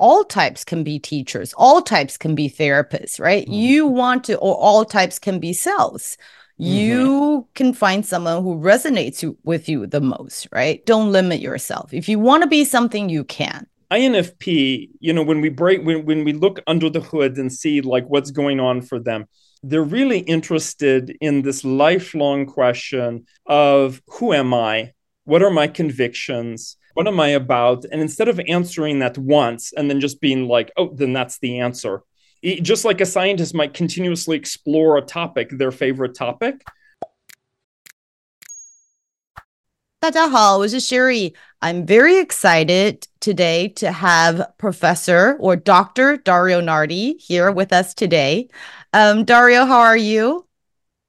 all types can be teachers, all types can be therapists, right? Mm-hmm. You want to, or all types can be sales. Mm-hmm. You can find someone who resonates with you the most, right? Don't limit yourself. If you want to be something, you can. INFP, you know, when we break, when, when we look under the hood and see like what's going on for them, they're really interested in this lifelong question of who am I? What are my convictions? What am I about? And instead of answering that once and then just being like, oh, then that's the answer, it, just like a scientist might continuously explore a topic, their favorite topic. 大家好，我是 Sherry. I'm very excited today to have Professor or Dr. Dario Nardi here with us today. Um, Dario, how are you?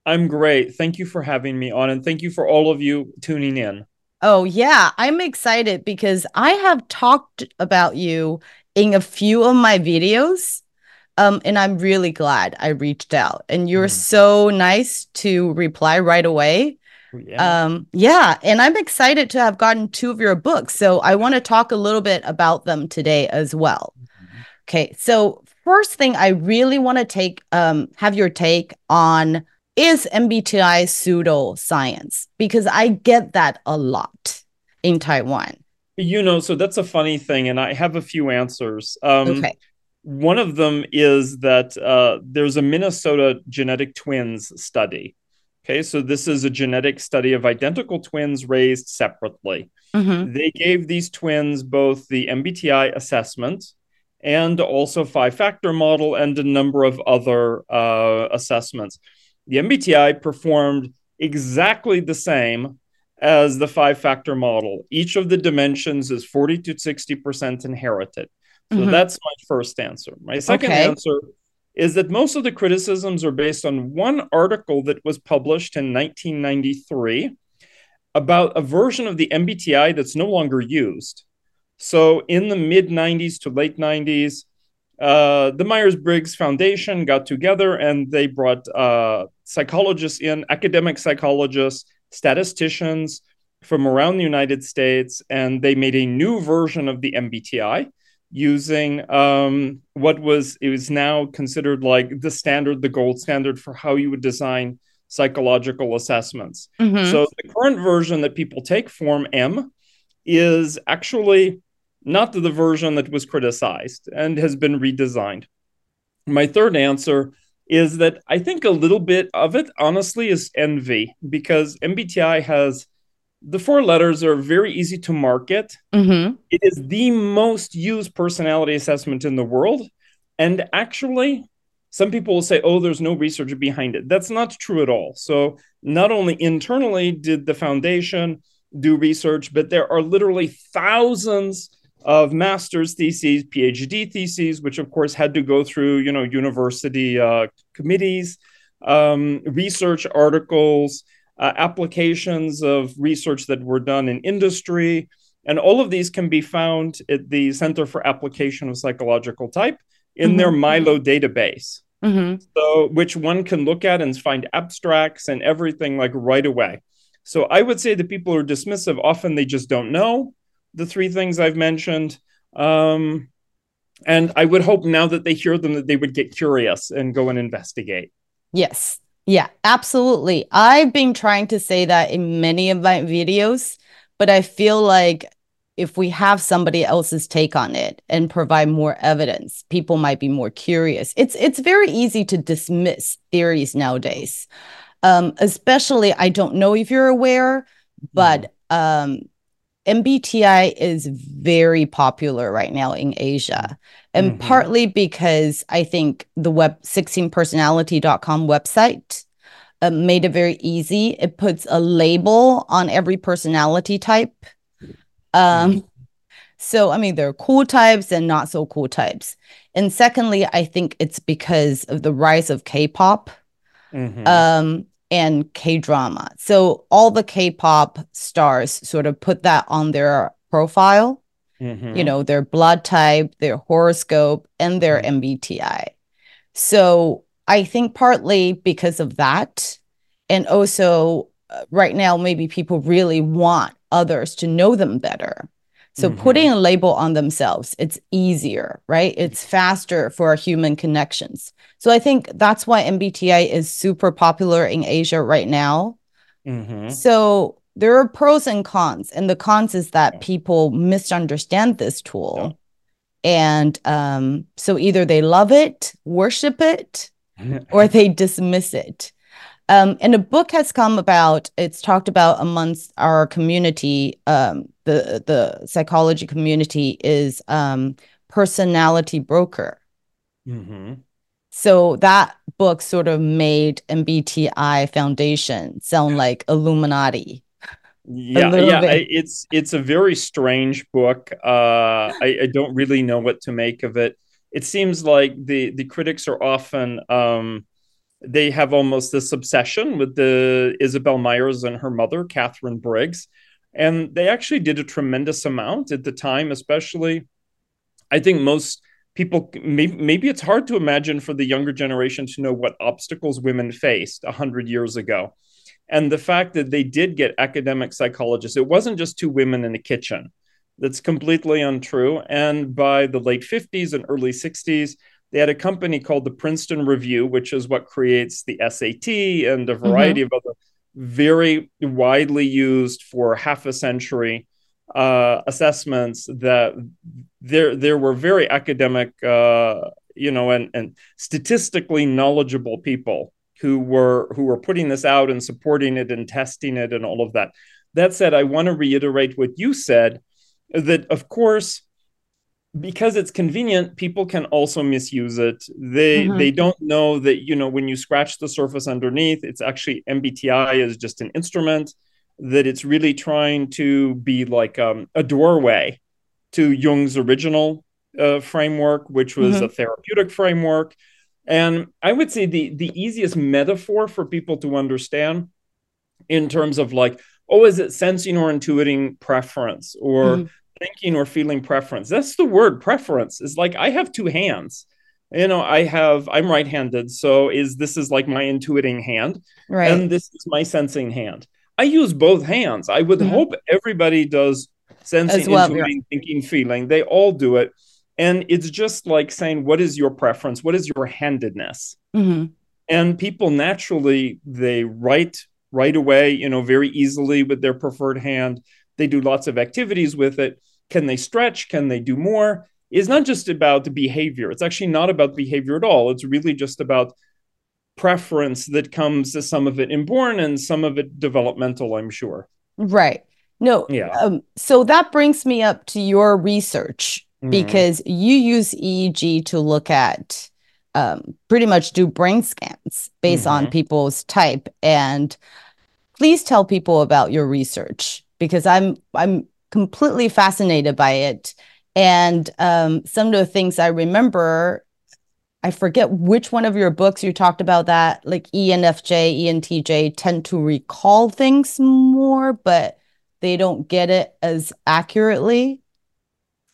I'm great. Thank you for having me on, and thank you for all of you tuning in. Oh, yeah. I'm excited because I have talked about you in a few of my videos. Um, and I'm really glad I reached out. And you're mm. so nice to reply right away. Yeah. Um, yeah, and I'm excited to have gotten two of your books. So I want to talk a little bit about them today as well. Mm-hmm. Okay, so first thing I really want to take um have your take on is MBTI pseudoscience because I get that a lot in Taiwan. You know, so that's a funny thing, and I have a few answers. Um, okay. One of them is that uh, there's a Minnesota genetic twins study Okay, so this is a genetic study of identical twins raised separately. Mm-hmm. They gave these twins both the MBTI assessment and also five factor model and a number of other uh, assessments. The MBTI performed exactly the same as the five factor model. Each of the dimensions is 40 to 60% inherited. So mm-hmm. that's my first answer. My second okay. answer is that most of the criticisms are based on one article that was published in 1993 about a version of the MBTI that's no longer used. So, in the mid 90s to late 90s, uh, the Myers Briggs Foundation got together and they brought uh, psychologists in, academic psychologists, statisticians from around the United States, and they made a new version of the MBTI using um, what was it was now considered like the standard, the gold standard for how you would design psychological assessments. Mm-hmm. So the current version that people take, Form M, is actually not the version that was criticized and has been redesigned. My third answer is that I think a little bit of it, honestly, is envy because MBTI has the four letters are very easy to market. Mm-hmm. It is the most used personality assessment in the world. And actually, some people will say, oh, there's no research behind it. That's not true at all. So, not only internally did the foundation do research, but there are literally thousands of master's theses, PhD theses, which of course had to go through, you know, university uh, committees, um, research articles, uh, applications of research that were done in industry. And all of these can be found at the Center for Application of Psychological Type in mm-hmm. their Milo database. Mm-hmm. So, which one can look at and find abstracts and everything like right away. So, I would say that people are dismissive. Often they just don't know the three things I've mentioned. Um, and I would hope now that they hear them that they would get curious and go and investigate. Yes, yeah, absolutely. I've been trying to say that in many of my videos, but I feel like if we have somebody else's take on it and provide more evidence, people might be more curious. It's it's very easy to dismiss theories nowadays. Um, especially, I don't know if you're aware, but mm-hmm. um, MBTI is very popular right now in Asia. And mm-hmm. partly because I think the web 16personality.com website uh, made it very easy. It puts a label on every personality type. Um, mm-hmm. So, I mean, there are cool types and not so cool types. And secondly, I think it's because of the rise of K pop. Mm-hmm. Um, and K drama. So all the K pop stars sort of put that on their profile, mm-hmm. you know, their blood type, their horoscope, and their MBTI. Mm-hmm. So I think partly because of that, and also uh, right now, maybe people really want others to know them better. So mm-hmm. putting a label on themselves, it's easier, right? It's faster for human connections. So I think that's why MBTI is super popular in Asia right now. Mm-hmm. So there are pros and cons, and the cons is that people misunderstand this tool. And um, so either they love it, worship it, or they dismiss it. Um, and a book has come about. It's talked about amongst our community. Um, the the psychology community is um, personality broker. Mm-hmm. So that book sort of made MBTI Foundation sound like Illuminati. Yeah, yeah, I, it's it's a very strange book. Uh, I, I don't really know what to make of it. It seems like the the critics are often um, they have almost this obsession with the Isabel Myers and her mother, Catherine Briggs. And they actually did a tremendous amount at the time, especially. I think most people, maybe, maybe it's hard to imagine for the younger generation to know what obstacles women faced 100 years ago. And the fact that they did get academic psychologists, it wasn't just two women in a kitchen. That's completely untrue. And by the late 50s and early 60s, they had a company called the Princeton Review, which is what creates the SAT and a variety mm-hmm. of other very widely used for half a century uh, assessments that there there were very academic uh, you know and and statistically knowledgeable people who were who were putting this out and supporting it and testing it and all of that. That said i want to reiterate what you said that of course because it's convenient people can also misuse it they mm-hmm. they don't know that you know when you scratch the surface underneath it's actually mbti is just an instrument that it's really trying to be like um, a doorway to jung's original uh, framework which was mm-hmm. a therapeutic framework and i would say the the easiest metaphor for people to understand in terms of like oh is it sensing or intuiting preference or mm-hmm thinking or feeling preference. That's the word preference. Is like I have two hands. You know, I have I'm right-handed, so is this is like my intuiting hand, right? And this is my sensing hand. I use both hands. I would mm-hmm. hope everybody does sensing, well, intuiting, yeah. thinking, feeling. They all do it, and it's just like saying, "What is your preference? What is your handedness?" Mm-hmm. And people naturally they write right away, you know, very easily with their preferred hand. They do lots of activities with it can they stretch? Can they do more? Is not just about the behavior. It's actually not about behavior at all. It's really just about preference that comes as some of it inborn and some of it developmental, I'm sure. Right. No. Yeah. Um, so that brings me up to your research mm-hmm. because you use EEG to look at um, pretty much do brain scans based mm-hmm. on people's type. And please tell people about your research because I'm I'm completely fascinated by it. And um, some of the things I remember, I forget which one of your books you talked about that, like ENFJ, ENTJ tend to recall things more, but they don't get it as accurately.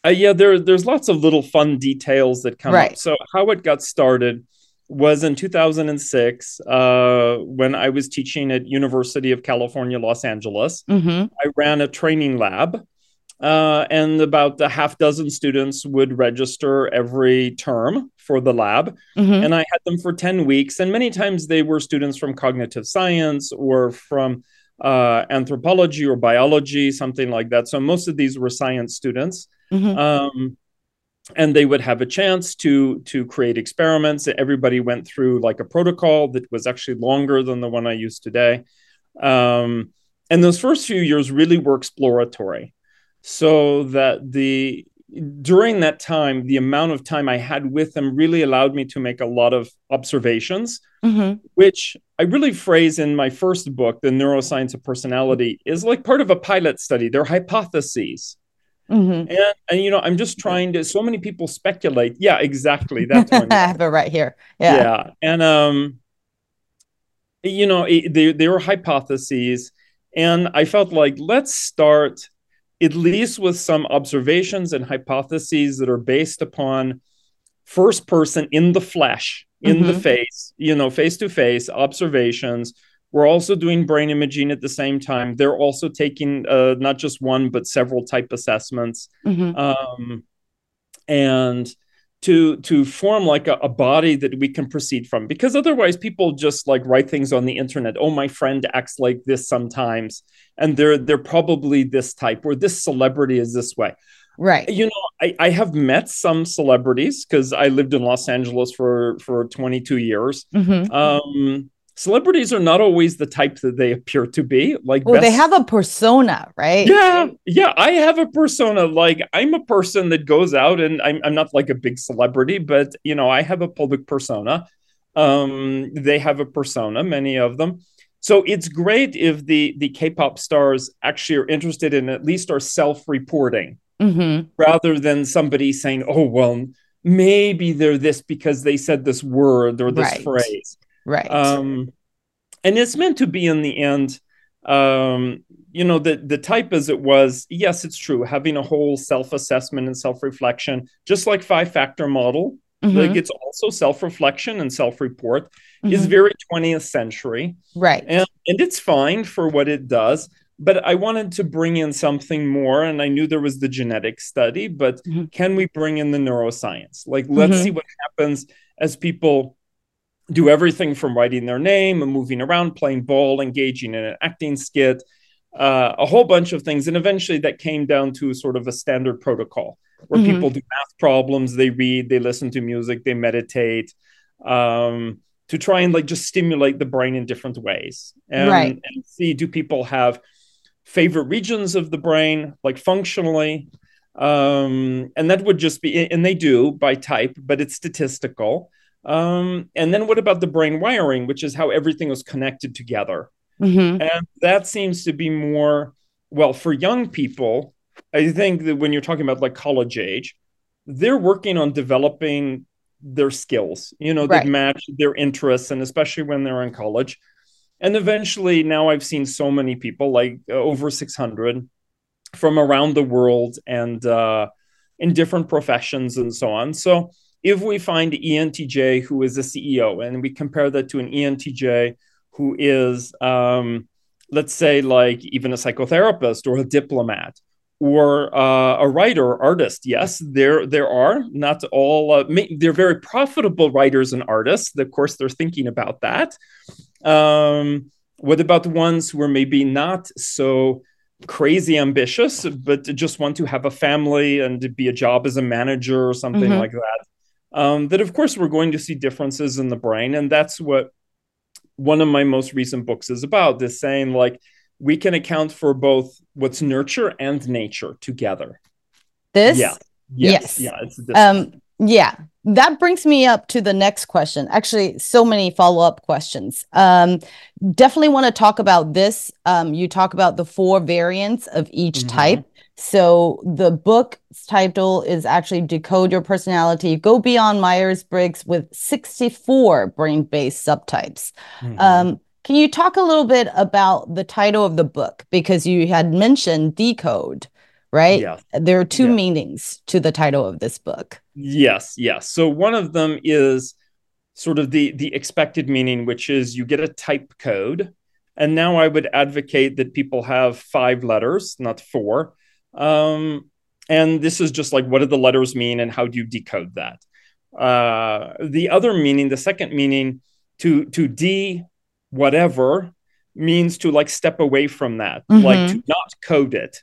Uh, yeah, there, there's lots of little fun details that come right. up. So, how it got started was in 2006 uh, when I was teaching at University of California, Los Angeles. Mm-hmm. I ran a training lab, uh, and about a half dozen students would register every term for the lab. Mm-hmm. And I had them for 10 weeks, and many times they were students from cognitive science or from uh, anthropology or biology, something like that. So most of these were science students. Mm-hmm. Um, and they would have a chance to to create experiments. Everybody went through like a protocol that was actually longer than the one i use today. Um, and those first few years really were exploratory. So that the during that time the amount of time i had with them really allowed me to make a lot of observations mm-hmm. which i really phrase in my first book the neuroscience of personality is like part of a pilot study. They're hypotheses Mm-hmm. And, and you know, I'm just trying to. So many people speculate. Yeah, exactly. That's one. I have it right here. Yeah. Yeah, and um, you know, it, they they were hypotheses, and I felt like let's start at least with some observations and hypotheses that are based upon first person in the flesh, in mm-hmm. the face, you know, face to face observations we're also doing brain imaging at the same time. They're also taking uh, not just one, but several type assessments. Mm-hmm. Um, and to to form like a, a, body that we can proceed from because otherwise people just like write things on the internet oh my friend acts like this sometimes and they're they're probably this type or this celebrity is this way right you know i, I have met some celebrities because i lived in los angeles for for 22 years mm-hmm. um celebrities are not always the type that they appear to be. Like, well, best... they have a persona, right? Yeah, yeah. I have a persona. Like, I'm a person that goes out, and I'm, I'm not like a big celebrity, but you know, I have a public persona. Um, they have a persona, many of them. So it's great if the the K-pop stars actually are interested in at least are self-reporting, mm-hmm. rather than somebody saying, "Oh, well." Maybe they're this because they said this word or this right. phrase Right. Um, and it's meant to be in the end, um, you know, the, the type as it was, yes, it's true, having a whole self assessment and self reflection, just like five factor model. Mm-hmm. Like it's also self reflection and self report mm-hmm. is very 20th century. Right. And, and it's fine for what it does but I wanted to bring in something more. And I knew there was the genetic study, but mm-hmm. can we bring in the neuroscience? Like, let's mm-hmm. see what happens as people do everything from writing their name and moving around, playing ball, engaging in an acting skit, uh, a whole bunch of things. And eventually that came down to sort of a standard protocol where mm-hmm. people do math problems, they read, they listen to music, they meditate. Um, to try and like just stimulate the brain in different ways and, right. and see do people have favorite regions of the brain like functionally um, and that would just be and they do by type but it's statistical um, and then what about the brain wiring, which is how everything was connected together? Mm-hmm. And that seems to be more, well, for young people, I think that when you're talking about like college age, they're working on developing their skills, you know, right. that match their interests, and especially when they're in college. And eventually, now I've seen so many people, like uh, over 600 from around the world and uh, in different professions and so on. So, if we find ENTJ who is a CEO and we compare that to an ENTJ who is, um, let's say, like even a psychotherapist or a diplomat or uh, a writer, artist, yes, there there are not all. Uh, they're very profitable writers and artists. Of course, they're thinking about that. Um, what about the ones who are maybe not so crazy ambitious, but just want to have a family and be a job as a manager or something mm-hmm. like that? Um, that of course we're going to see differences in the brain. And that's what one of my most recent books is about is saying like we can account for both what's nurture and nature together. This? Yeah. Yes, yes. yeah um yeah. That brings me up to the next question. Actually so many follow-up questions. Um definitely want to talk about this. Um you talk about the four variants of each mm-hmm. type so the book's title is actually Decode Your Personality, Go Beyond Myers-Briggs with 64 brain-based subtypes. Mm-hmm. Um, can you talk a little bit about the title of the book? Because you had mentioned decode, right? Yeah. There are two yeah. meanings to the title of this book. Yes, yes. So one of them is sort of the the expected meaning, which is you get a type code. And now I would advocate that people have five letters, not four um, and this is just like, what do the letters mean and how do you decode that? Uh, the other meaning, the second meaning, to to d whatever means to like step away from that, mm-hmm. like to not code it,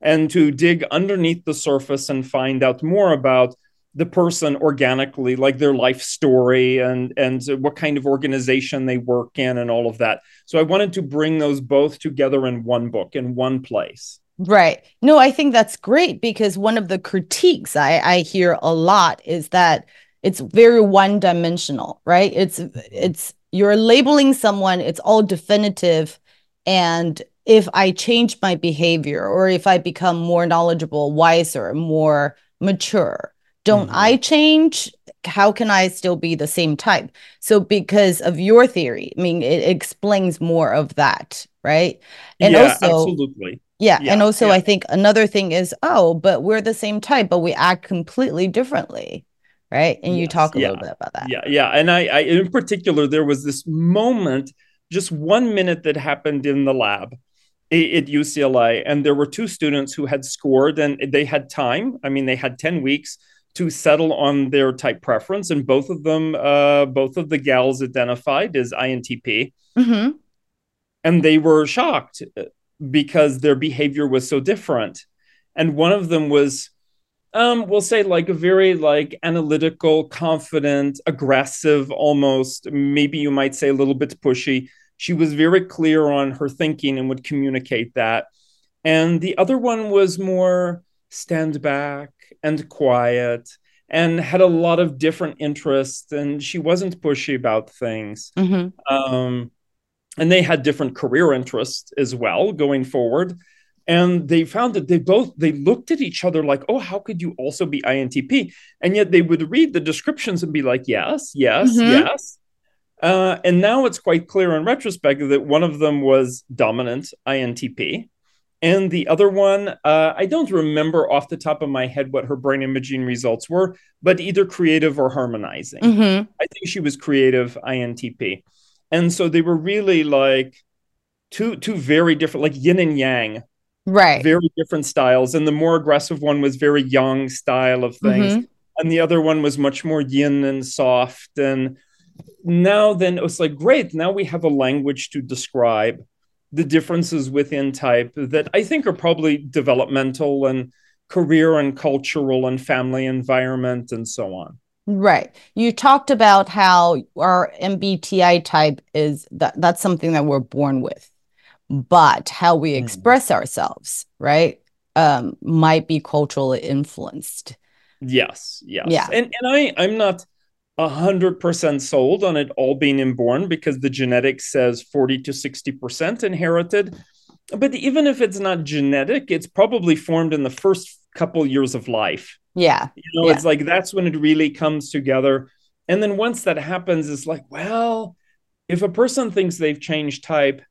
and to dig underneath the surface and find out more about the person organically like their life story and and what kind of organization they work in and all of that so i wanted to bring those both together in one book in one place Right. No, I think that's great because one of the critiques I, I hear a lot is that it's very one dimensional, right? It's it's you're labeling someone, it's all definitive. And if I change my behavior or if I become more knowledgeable, wiser, more mature, don't mm-hmm. I change? How can I still be the same type? So, because of your theory, I mean, it explains more of that, right? And yeah, also, absolutely yeah. yeah. And also, yeah. I think another thing is, oh, but we're the same type, but we act completely differently. Right. And yes, you talk a yeah, little bit about that. Yeah. Yeah. And I, I, in particular, there was this moment just one minute that happened in the lab at UCLA, and there were two students who had scored, and they had time. I mean, they had ten weeks to settle on their type preference, and both of them, uh, both of the gals identified as INTP, mm-hmm. and they were shocked uh, because their behavior was so different. And one of them was, um, we'll say, like a very like analytical, confident, aggressive, almost maybe you might say a little bit pushy she was very clear on her thinking and would communicate that. And the other one was more stand back and quiet and had a lot of different interests and she wasn't pushy about things. Mm-hmm. Um, and they had different career interests as well going forward and they found that they both they looked at each other like oh how could you also be intp and yet they would read the descriptions and be like yes yes mm-hmm. yes uh, and now it's quite clear in retrospect that one of them was dominant INTP. And the other one, uh, I don't remember off the top of my head what her brain imaging results were, but either creative or harmonizing. Mm-hmm. I think she was creative INTP. And so they were really like two two very different, like yin and yang, right? Very different styles. And the more aggressive one was very yang style of things, mm-hmm. and the other one was much more yin and soft and now then it was like great now we have a language to describe the differences within type that i think are probably developmental and career and cultural and family environment and so on right you talked about how our mbti type is that that's something that we're born with but how we hmm. express mm. ourselves right um might be culturally influenced yes yes yeah and and i i'm not 100% sold on it all being inborn because the genetics says 40 to 60% inherited. But even if it's not genetic, it's probably formed in the first couple years of life. Yeah. You know, yeah. it's like that's when it really comes together. And then once that happens, it's like, well, if a person thinks they've changed type,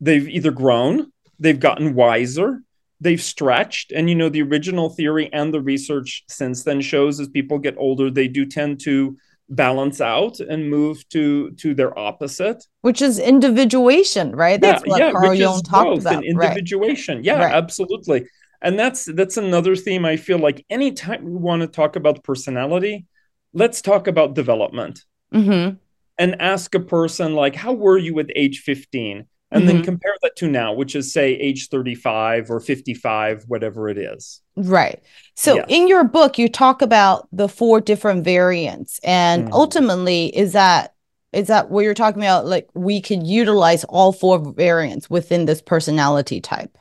they've either grown, they've gotten wiser, they've stretched. And, you know, the original theory and the research since then shows as people get older, they do tend to balance out and move to to their opposite which is individuation right that's yeah, what yeah, carl jung talked about individuation right. yeah right. absolutely and that's that's another theme i feel like anytime we want to talk about personality let's talk about development mm-hmm. and ask a person like how were you at age 15 and mm-hmm. then compare that to now which is say age 35 or 55 whatever it is right so yes. in your book you talk about the four different variants and mm-hmm. ultimately is that is that what you're talking about like we could utilize all four variants within this personality type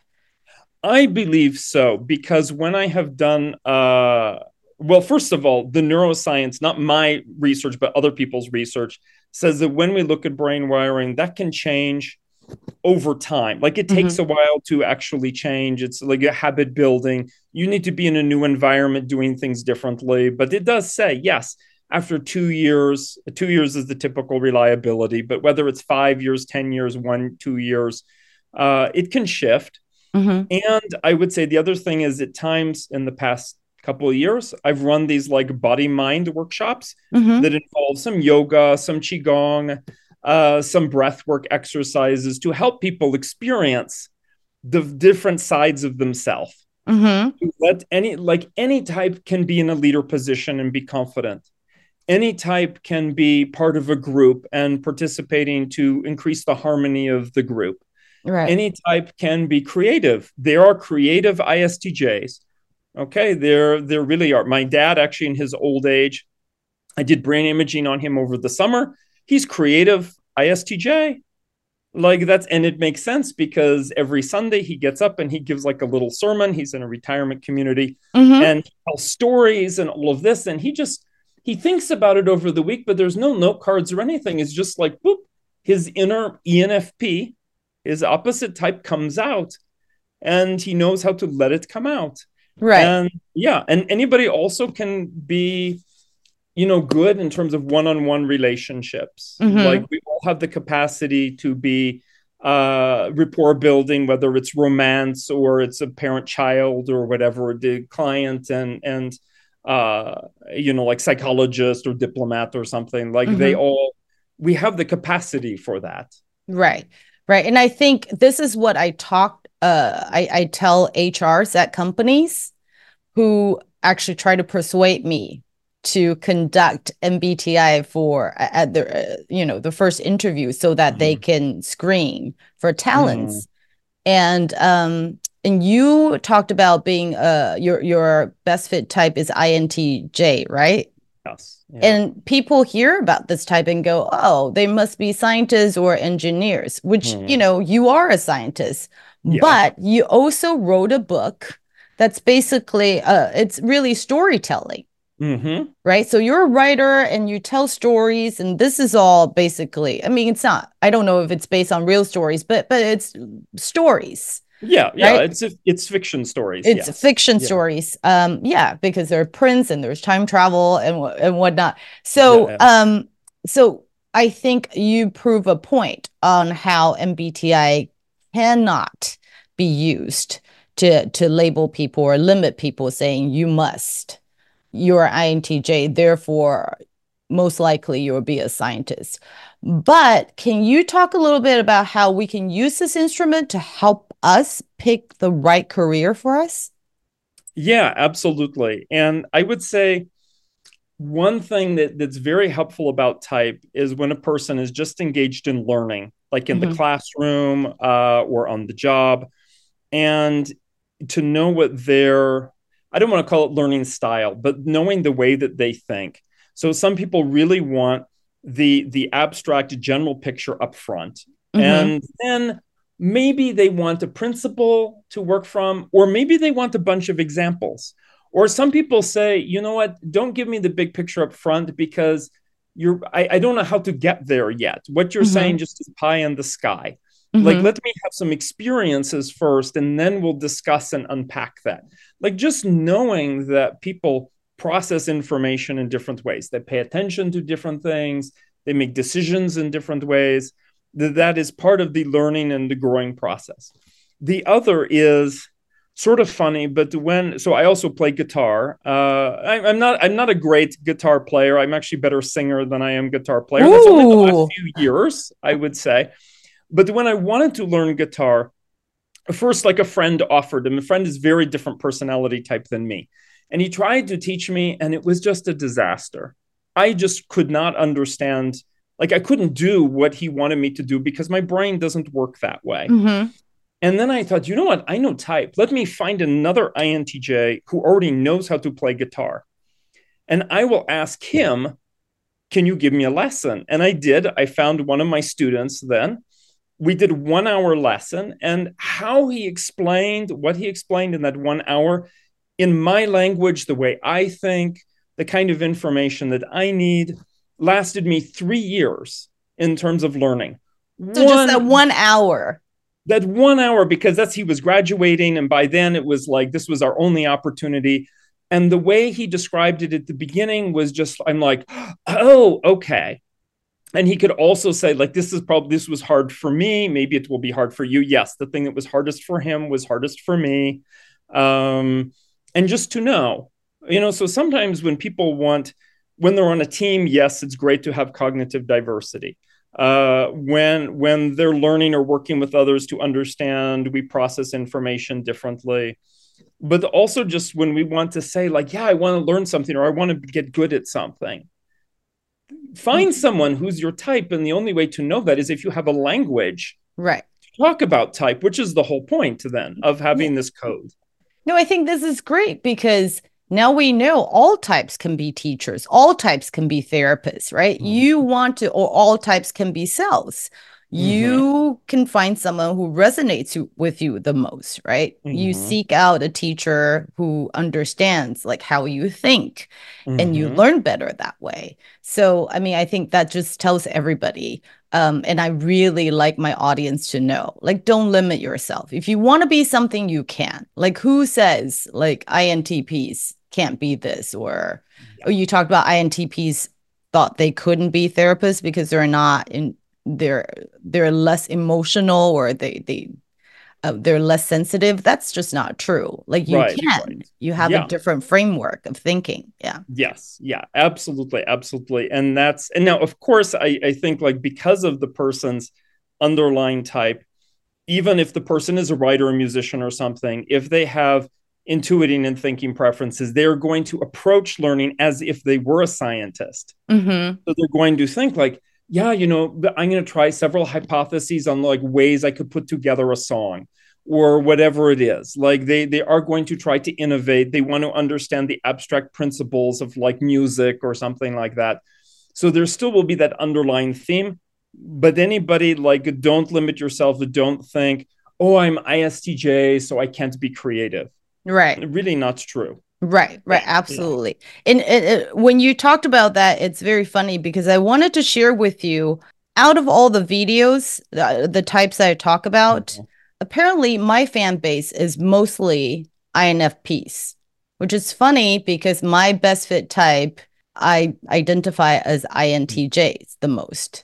i believe so because when i have done uh well first of all the neuroscience not my research but other people's research says that when we look at brain wiring that can change over time. Like it takes mm-hmm. a while to actually change. It's like a habit building. You need to be in a new environment doing things differently. But it does say, yes, after two years, two years is the typical reliability, but whether it's five years, 10 years, one, two years, uh, it can shift. Mm-hmm. And I would say the other thing is at times in the past couple of years, I've run these like body mind workshops mm-hmm. that involve some yoga, some qigong, uh, some breath work exercises to help people experience the different sides of themselves. Mm-hmm. Let any like any type can be in a leader position and be confident. Any type can be part of a group and participating to increase the harmony of the group. Right. Any type can be creative. There are creative ISTJs. Okay, there there really are. My dad actually in his old age, I did brain imaging on him over the summer he's creative ISTJ. Like that's and it makes sense because every Sunday he gets up and he gives like a little sermon. He's in a retirement community mm-hmm. and tells stories and all of this. And he just he thinks about it over the week, but there's no note cards or anything. It's just like boop, his inner ENFP, his opposite type comes out and he knows how to let it come out. Right. And yeah, and anybody also can be you know good in terms of one-on-one relationships mm-hmm. like we all have the capacity to be uh rapport building whether it's romance or it's a parent child or whatever the client and and uh you know like psychologist or diplomat or something like mm-hmm. they all we have the capacity for that Right. Right. And I think this is what I talk, uh I, I tell HRs at companies who actually try to persuade me to conduct MBTI for at the uh, you know the first interview so that mm-hmm. they can screen for talents. Mm. And um and you talked about being uh your your best fit type is INTJ, right? Yes. Yeah. And people hear about this type and go, "Oh, they must be scientists or engineers," which, mm. you know, you are a scientist. Yeah. But you also wrote a book that's basically uh it's really storytelling. Mm-hmm. Right. So you're a writer and you tell stories, and this is all basically, I mean, it's not, I don't know if it's based on real stories, but but it's stories. Yeah, yeah, right? it's it's fiction stories. It's yes. fiction yeah. stories. Um, yeah, because there are prints and there's time travel and and whatnot. So, yeah, yeah. um, so I think you prove a point on how MBTI cannot be used to to label people or limit people, saying you must. You're INTJ, therefore, most likely you'll be a scientist. But can you talk a little bit about how we can use this instrument to help us pick the right career for us? Yeah, absolutely. And I would say one thing that, that's very helpful about type is when a person is just engaged in learning, like in mm-hmm. the classroom uh, or on the job, and to know what their I don't want to call it learning style, but knowing the way that they think. So some people really want the the abstract general picture up front, mm-hmm. and then maybe they want a principle to work from, or maybe they want a bunch of examples. Or some people say, you know what, don't give me the big picture up front because you're I, I don't know how to get there yet. What you're mm-hmm. saying just is pie in the sky. Mm-hmm. Like, let me have some experiences first, and then we'll discuss and unpack that. Like, just knowing that people process information in different ways, they pay attention to different things, they make decisions in different ways that that is part of the learning and the growing process. The other is sort of funny, but when so I also play guitar. Uh, I, am not I'm not a great guitar player. I'm actually better singer than I am guitar player. Ooh. That's only the last few years, I would say. But when I wanted to learn guitar, first like a friend offered, and a friend is very different personality type than me, and he tried to teach me, and it was just a disaster. I just could not understand like I couldn't do what he wanted me to do because my brain doesn't work that way. Mm-hmm. And then I thought, you know what? I know type. Let me find another INTJ who already knows how to play guitar. And I will ask him, can you give me a lesson? And I did. I found one of my students then. We did one hour lesson and how he explained what he explained in that one hour in my language, the way I think, the kind of information that I need lasted me three years in terms of learning. So one, just that one hour. That one hour, because that's he was graduating, and by then it was like this was our only opportunity. And the way he described it at the beginning was just, I'm like, oh, okay. And he could also say, like, this is probably this was hard for me. Maybe it will be hard for you. Yes, the thing that was hardest for him was hardest for me. Um, and just to know, you know, so sometimes when people want when they're on a team, yes, it's great to have cognitive diversity. Uh, when when they're learning or working with others to understand, we process information differently. But also just when we want to say, like, yeah, I want to learn something or I want to get good at something. Find someone who's your type, and the only way to know that is if you have a language, right? talk about type, which is the whole point then of having this code. No, I think this is great because now we know all types can be teachers, all types can be therapists, right? Mm-hmm. You want to, or all types can be sales. Mm-hmm. You can find someone who resonates with you the most, right? Mm-hmm. You seek out a teacher who understands like how you think and you mm-hmm. learn better that way. So, I mean, I think that just tells everybody um, and I really like my audience to know, like, don't limit yourself. If you want to be something, you can. Like, who says like INTPs can't be this or oh, you talked about INTPs thought they couldn't be therapists because they're not in they're they're less emotional or they they uh, they're less sensitive. That's just not true. Like you right, can. right. you have yeah. a different framework of thinking. Yeah. Yes. Yeah. Absolutely. Absolutely. And that's and now of course i i think like because of the person's underlying type, even if the person is a writer, a musician, or something, if they have intuiting and thinking preferences, they're going to approach learning as if they were a scientist. Mm-hmm. So they're going to think like, yeah, you know, I'm going to try several hypotheses on like ways I could put together a song or whatever it is. Like they they are going to try to innovate. They want to understand the abstract principles of like music or something like that. So there still will be that underlying theme, but anybody like don't limit yourself. to Don't think, oh, I'm ISTJ, so I can't be creative. Right. Really not true. Right, right, absolutely. Yeah. And, and, when you talked about that, it's very funny because I wanted to share with you out of all the videos, uh, the types that I talk about, mm-hmm. apparently my fan base is mostly INFPs, which is funny because my best fit type I identify as INTJs the most.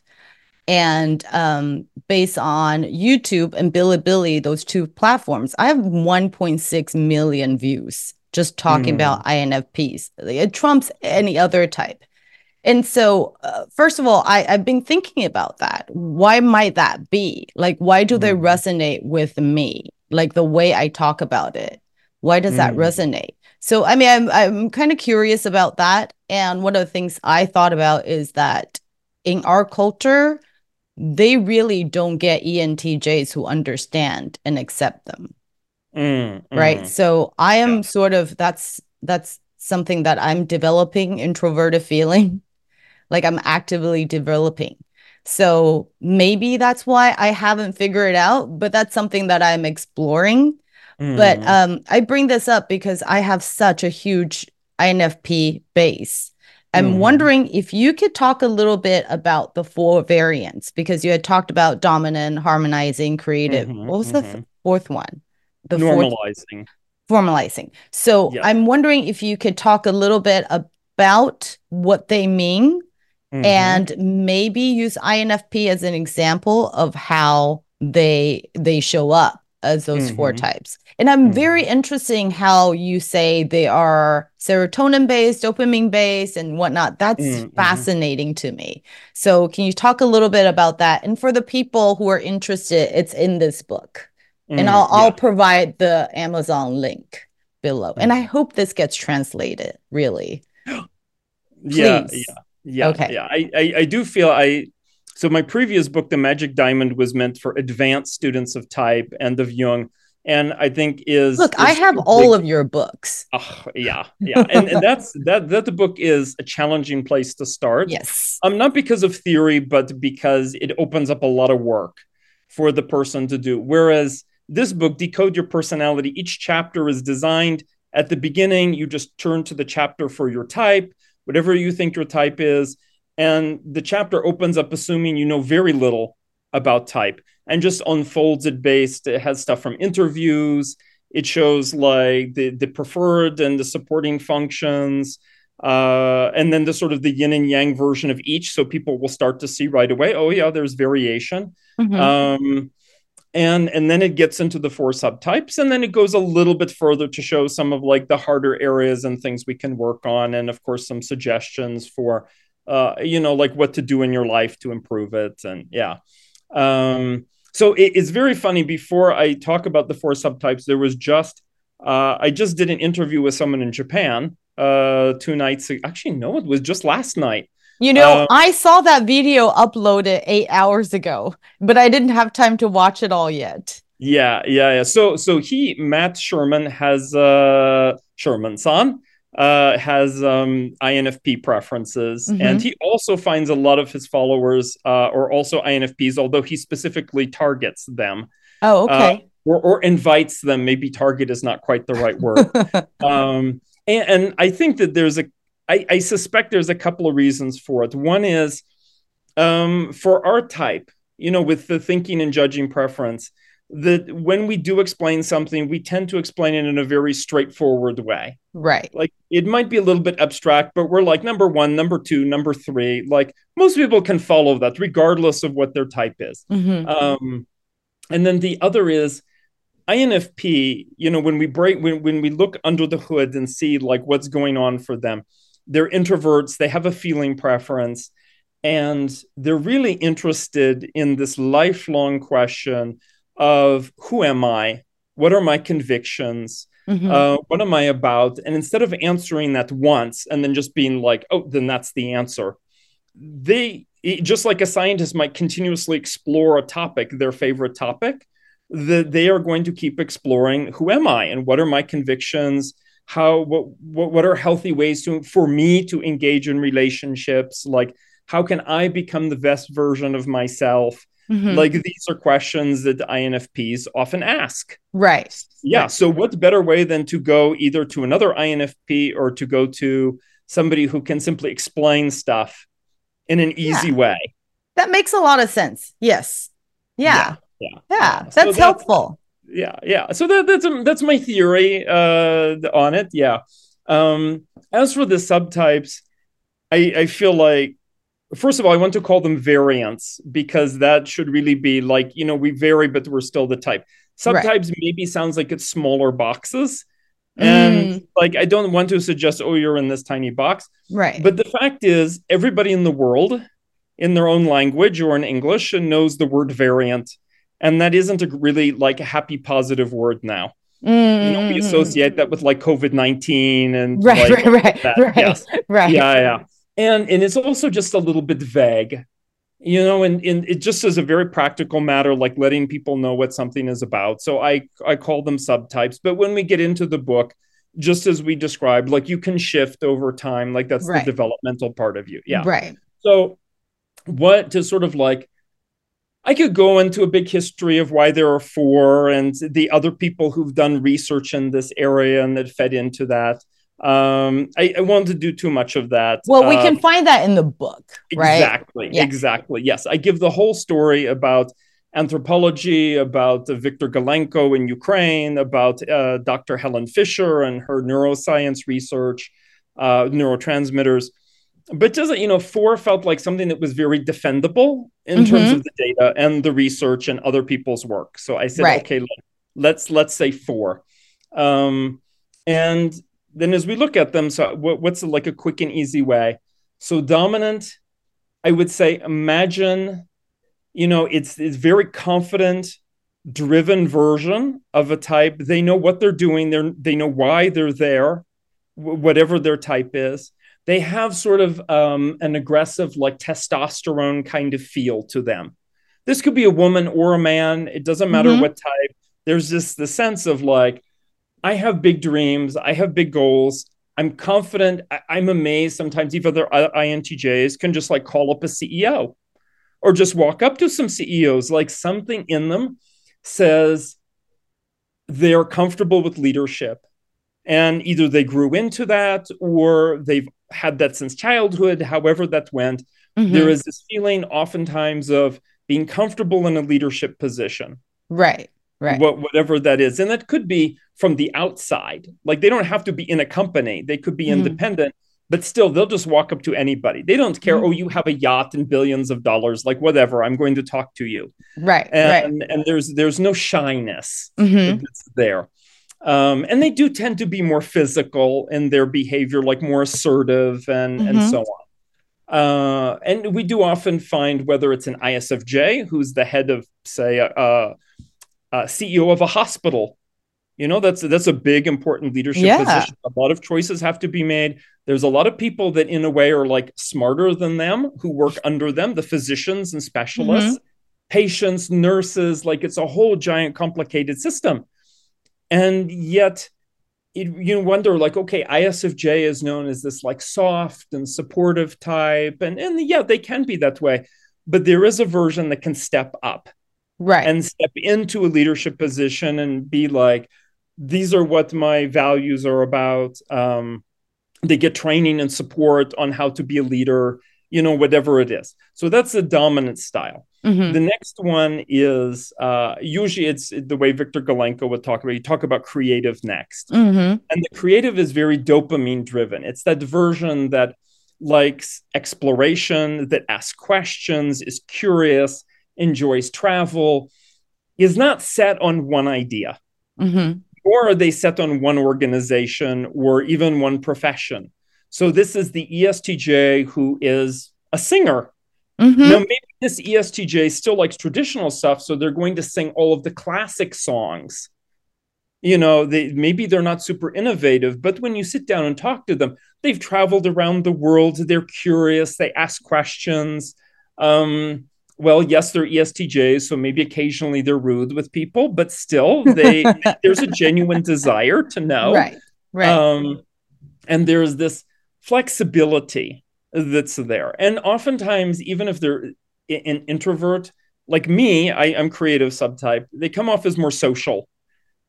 And um, based on YouTube and Bilibili, those two platforms, I have 1.6 million views just talking mm. about INFPs. It trumps any other type. And so, uh, first of all, I, I've been thinking about that. Why might that be? Like, why do mm. they resonate with me? Like the way I talk about it. Why does mm. that resonate? So, I mean, I'm I'm kind of curious about that. And one of the things I thought about is that in our culture, they really don't get ENTJs who understand and accept them. Mm, right. Mm. So I am yeah. sort of that's that's something that I'm developing introverted feeling. like I'm actively developing. So maybe that's why I haven't figured it out, but that's something that I'm exploring. Mm. But um, I bring this up because I have such a huge INFP base I'm mm. wondering if you could talk a little bit about the four variants because you had talked about dominant, harmonizing, creative. Mm-hmm, what was mm-hmm. the fourth one? The normalizing. Fourth, formalizing. So yeah. I'm wondering if you could talk a little bit about what they mean mm-hmm. and maybe use INFP as an example of how they they show up as those mm-hmm. four types. And I'm mm-hmm. very interesting how you say they are serotonin based, dopamine based, and whatnot. That's mm-hmm. fascinating to me. So, can you talk a little bit about that? And for the people who are interested, it's in this book. and mm, I'll, I'll provide the Amazon link below. And I mm. hope this gets translated, really. yeah, yeah. Yeah. Okay. Yeah. I, I, I do feel I so my previous book, The Magic Diamond, was meant for advanced students of type and of Jung and I think is look. Is I have all of your books. Oh, yeah, yeah, and, and that's that. That the book is a challenging place to start. Yes, um, not because of theory, but because it opens up a lot of work for the person to do. Whereas this book, Decode Your Personality, each chapter is designed at the beginning. You just turn to the chapter for your type, whatever you think your type is, and the chapter opens up assuming you know very little about type and just unfolds it based. It has stuff from interviews. It shows like the, the preferred and the supporting functions. Uh, and then the sort of the yin and yang version of each. So people will start to see right away, oh yeah, there's variation. Mm-hmm. Um, and and then it gets into the four subtypes and then it goes a little bit further to show some of like the harder areas and things we can work on and of course some suggestions for uh, you know like what to do in your life to improve it and yeah um, so it, it's very funny. Before I talk about the four subtypes, there was just uh, I just did an interview with someone in Japan uh, two nights. Actually, no, it was just last night. You know, uh, I saw that video uploaded eight hours ago, but I didn't have time to watch it all yet. Yeah, yeah, yeah. So, so he Matt Sherman has uh Sherman son uh, has um, INFP preferences, mm-hmm. and he also finds a lot of his followers uh, are also INFPs, although he specifically targets them. Oh, uh, or, or invites them. Maybe target is not quite the right word. um, and, and, I think that there's a, I, I suspect there's a couple of reasons for it. One is um, for our type, you know, with the thinking and judging preference, that when we do explain something, we tend to explain it in a very straightforward way. Right. Like it might be a little bit abstract, but we're like number one, number two, number three. Like most people can follow that regardless of what their type is. Mm-hmm. Um, and then the other is INFP, you know, when we break, when, when we look under the hood and see like what's going on for them, they're introverts, they have a feeling preference and they're really interested in this lifelong question of who am I? What are my convictions? Mm-hmm. Uh, what am I about? And instead of answering that once and then just being like, oh, then that's the answer, they just like a scientist might continuously explore a topic, their favorite topic, that they are going to keep exploring who am I and what are my convictions? How what what, what are healthy ways to for me to engage in relationships? Like how can I become the best version of myself? Mm-hmm. Like these are questions that INFPs often ask. Right. Yeah. Right. So what better way than to go either to another INFP or to go to somebody who can simply explain stuff in an easy yeah. way? That makes a lot of sense. Yes. Yeah. Yeah. Yeah. yeah. That's, so that's helpful. Yeah. Yeah. So that, that's that's my theory uh, on it. Yeah. Um, as for the subtypes, I, I feel like first of all, I want to call them variants because that should really be like, you know, we vary, but we're still the type. Subtypes right. maybe sounds like it's smaller boxes. And mm. like, I don't want to suggest, oh, you're in this tiny box. Right. But the fact is, everybody in the world, in their own language or in English, and knows the word variant. And that isn't a really like a happy, positive word now. Mm. You know, we mm. associate that with like COVID 19 and right, like, right, right, right, yes. right. Yeah, yeah and and it's also just a little bit vague you know and, and it just is a very practical matter like letting people know what something is about. So i i call them subtypes. But when we get into the book just as we described like you can shift over time like that's right. the developmental part of you. Yeah. Right. So what to sort of like I could go into a big history of why there are four and the other people who've done research in this area and that fed into that um I, I won't do too much of that well we can um, find that in the book right exactly yeah. exactly yes i give the whole story about anthropology about uh, victor Gulenko in ukraine about uh, dr helen fisher and her neuroscience research uh, neurotransmitters but doesn't you know four felt like something that was very defendable in mm-hmm. terms of the data and the research and other people's work so i said right. okay let's let's say four um and then as we look at them, so what, what's like a quick and easy way? So dominant, I would say, imagine, you know, it's it's very confident, driven version of a type. They know what they're doing. They're they know why they're there, whatever their type is. They have sort of um, an aggressive, like testosterone kind of feel to them. This could be a woman or a man. It doesn't matter mm-hmm. what type. There's just the sense of like I have big dreams. I have big goals. I'm confident. I- am amazed sometimes even other INTJs can just like call up a CEO or just walk up to some CEOs. Like something in them says they're comfortable with leadership. And either they grew into that or they've had that since childhood, however that went. Mm-hmm. There is this feeling oftentimes of being comfortable in a leadership position. Right right what, whatever that is and that could be from the outside like they don't have to be in a company they could be mm-hmm. independent but still they'll just walk up to anybody they don't care mm-hmm. oh you have a yacht and billions of dollars like whatever i'm going to talk to you right and right. and there's there's no shyness mm-hmm. there um, and they do tend to be more physical in their behavior like more assertive and and mm-hmm. so on uh, and we do often find whether it's an ISFJ, who's the head of, say, a, uh, CEO of a hospital. You know, that's that's a big important leadership yeah. position. A lot of choices have to be made. There's a lot of people that, in a way, are like smarter than them who work under them, the physicians and specialists, mm-hmm. patients, nurses. Like it's a whole giant, complicated system. And yet, it, you wonder, like, okay, ISFJ is known as this like soft and supportive type, and and yeah, they can be that way, but there is a version that can step up right. and step into a leadership position and be like these are what my values are about. Um, they get training and support on how to be a leader you know whatever it is. So that's the dominant style. Mm-hmm. the next one is uh, usually it's the way victor Gulenko would talk about you talk about creative next. Mm-hmm. and the creative is very dopamine driven. It's that version that likes exploration that asks questions is curious enjoys travel, is not set on one idea, mm-hmm. or are they set on one organization or even one profession. So this is the ESTJ who is a singer Mm-hmm. Now, maybe this ESTJ still likes traditional stuff, so they're going to sing all of the classic songs. You know, they maybe they're not super innovative, but when you sit down and talk to them, they've traveled around the world. They're curious. They ask questions. Um, well, yes, they're ESTJs, so maybe occasionally they're rude with people, but still, they there's a genuine desire to know. Right. Right. Um, and there's this flexibility that's there. And oftentimes, even if they're an introvert, like me, I, am creative subtype, they come off as more social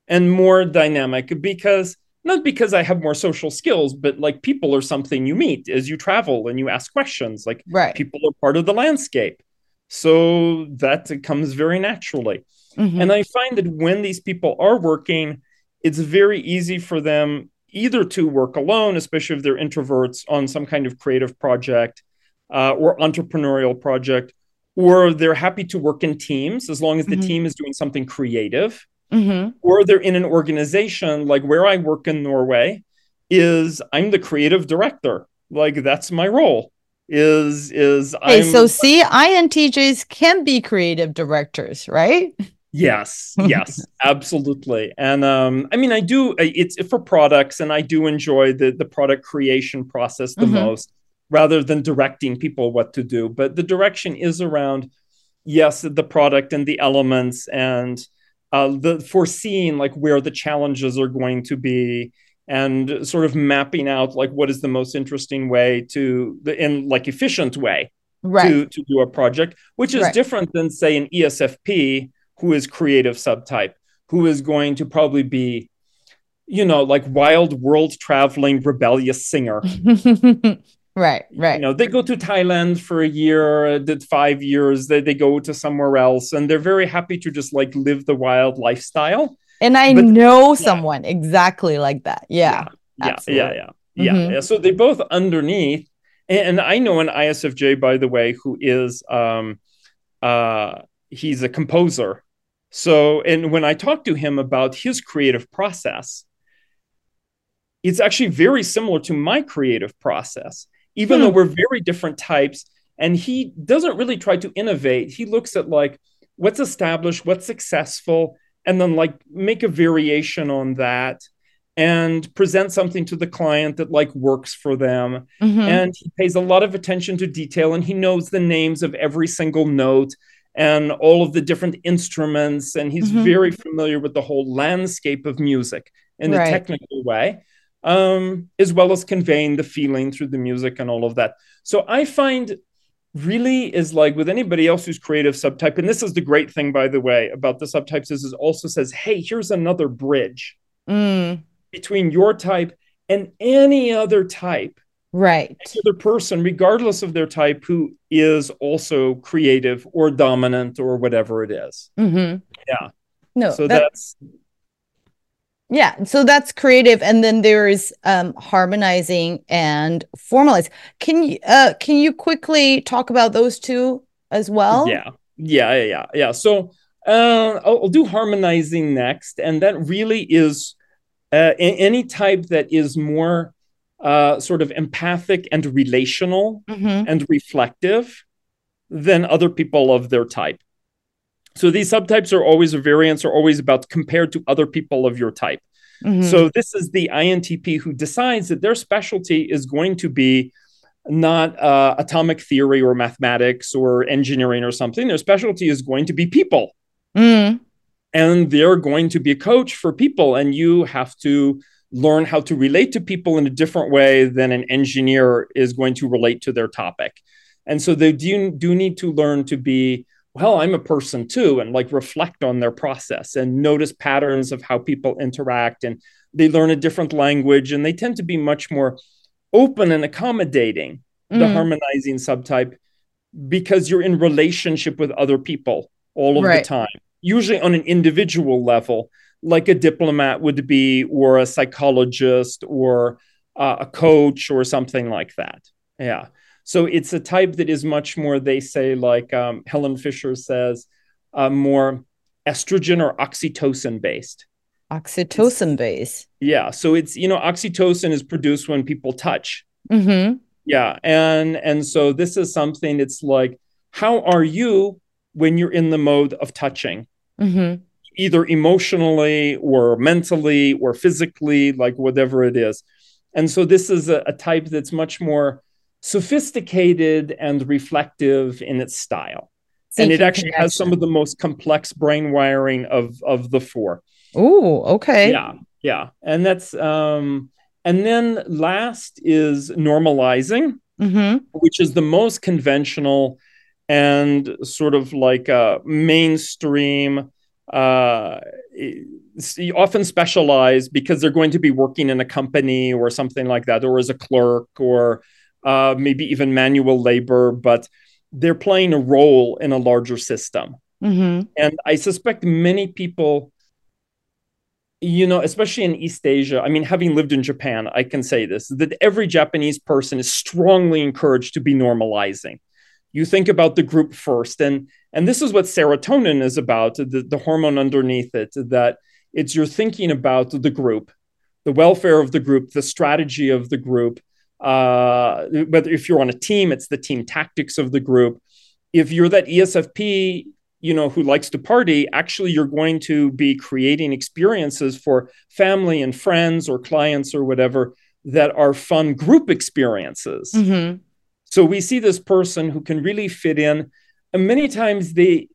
and more dynamic because not because I have more social skills, but like people are something you meet as you travel and you ask questions. Like right. people are part of the landscape. So that comes very naturally. Mm-hmm. And I find that when these people are working, it's very easy for them either to work alone, especially if they're introverts, on some kind of creative project uh, or entrepreneurial project, or they're happy to work in teams as long as the mm-hmm. team is doing something creative, mm-hmm. or they're in an organization like where I work in Norway. Is I'm the creative director, like that's my role. Is is hey, I'm, so see, INTJs can be creative directors, right? Yes, yes, absolutely. And um, I mean, I do. It's for products, and I do enjoy the the product creation process the mm-hmm. most, rather than directing people what to do. But the direction is around, yes, the product and the elements, and uh, the foreseeing like where the challenges are going to be, and sort of mapping out like what is the most interesting way to the in like efficient way right. to to do a project, which is right. different than say an ESFP who is creative subtype, who is going to probably be, you know, like wild world traveling rebellious singer. right, right. You know, they go to Thailand for a year, did five years, they, they go to somewhere else, and they're very happy to just like live the wild lifestyle. And I but, know someone exactly like that. Yeah. Yeah. Yeah. Yeah. Yeah. Yeah. Mm-hmm. yeah. So they both underneath. And, and I know an ISFJ, by the way, who is um uh he's a composer so, and when I talked to him about his creative process, it's actually very similar to my creative process, even hmm. though we're very different types. And he doesn't really try to innovate. He looks at like what's established, what's successful, and then like make a variation on that and present something to the client that like works for them mm-hmm. and he pays a lot of attention to detail and he knows the names of every single note and all of the different instruments. And he's mm-hmm. very familiar with the whole landscape of music in right. a technical way, um, as well as conveying the feeling through the music and all of that. So I find really is like with anybody else who's creative subtype, and this is the great thing, by the way, about the subtypes is it also says, hey, here's another bridge mm. between your type and any other type right other person regardless of their type who is also creative or dominant or whatever it is. Mm-hmm. yeah no so that, that's yeah so that's creative and then there's um harmonizing and formalize can you uh can you quickly talk about those two as well yeah yeah yeah yeah so uh I'll, I'll do harmonizing next and that really is uh, any type that is more uh, sort of empathic and relational mm-hmm. and reflective than other people of their type. So these subtypes are always or variants are always about compared to other people of your type. Mm-hmm. So this is the INTP who decides that their specialty is going to be not uh, atomic theory or mathematics or engineering or something. Their specialty is going to be people. Mm. And they're going to be a coach for people. And you have to learn how to relate to people in a different way than an engineer is going to relate to their topic. And so they do, do need to learn to be, well, I'm a person too, and like reflect on their process and notice patterns of how people interact. And they learn a different language and they tend to be much more open and accommodating, mm. the harmonizing subtype, because you're in relationship with other people all of right. the time, usually on an individual level like a diplomat would be, or a psychologist, or uh, a coach, or something like that. Yeah. So it's a type that is much more, they say, like um, Helen Fisher says, uh, more estrogen or oxytocin based. Oxytocin based. Yeah. So it's, you know, oxytocin is produced when people touch. Mm-hmm. Yeah. And, and so this is something it's like how are you when you're in the mode of touching? Mm-hmm. Either emotionally or mentally or physically, like whatever it is. And so this is a, a type that's much more sophisticated and reflective in its style. and it actually connection. has some of the most complex brain wiring of of the four. Oh, okay. Yeah, yeah, and that's um, and then last is normalizing, mm-hmm. which is the most conventional and sort of like a mainstream. Uh, often specialized because they're going to be working in a company or something like that, or as a clerk, or uh, maybe even manual labor, but they're playing a role in a larger system. Mm-hmm. And I suspect many people, you know, especially in East Asia, I mean, having lived in Japan, I can say this that every Japanese person is strongly encouraged to be normalizing. You think about the group first, and and this is what serotonin is about, the, the hormone underneath it, that it's you're thinking about the group, the welfare of the group, the strategy of the group, uh, whether if you're on a team, it's the team tactics of the group. If you're that ESFP, you know, who likes to party, actually you're going to be creating experiences for family and friends or clients or whatever that are fun group experiences. Mm-hmm. So we see this person who can really fit in, and many times they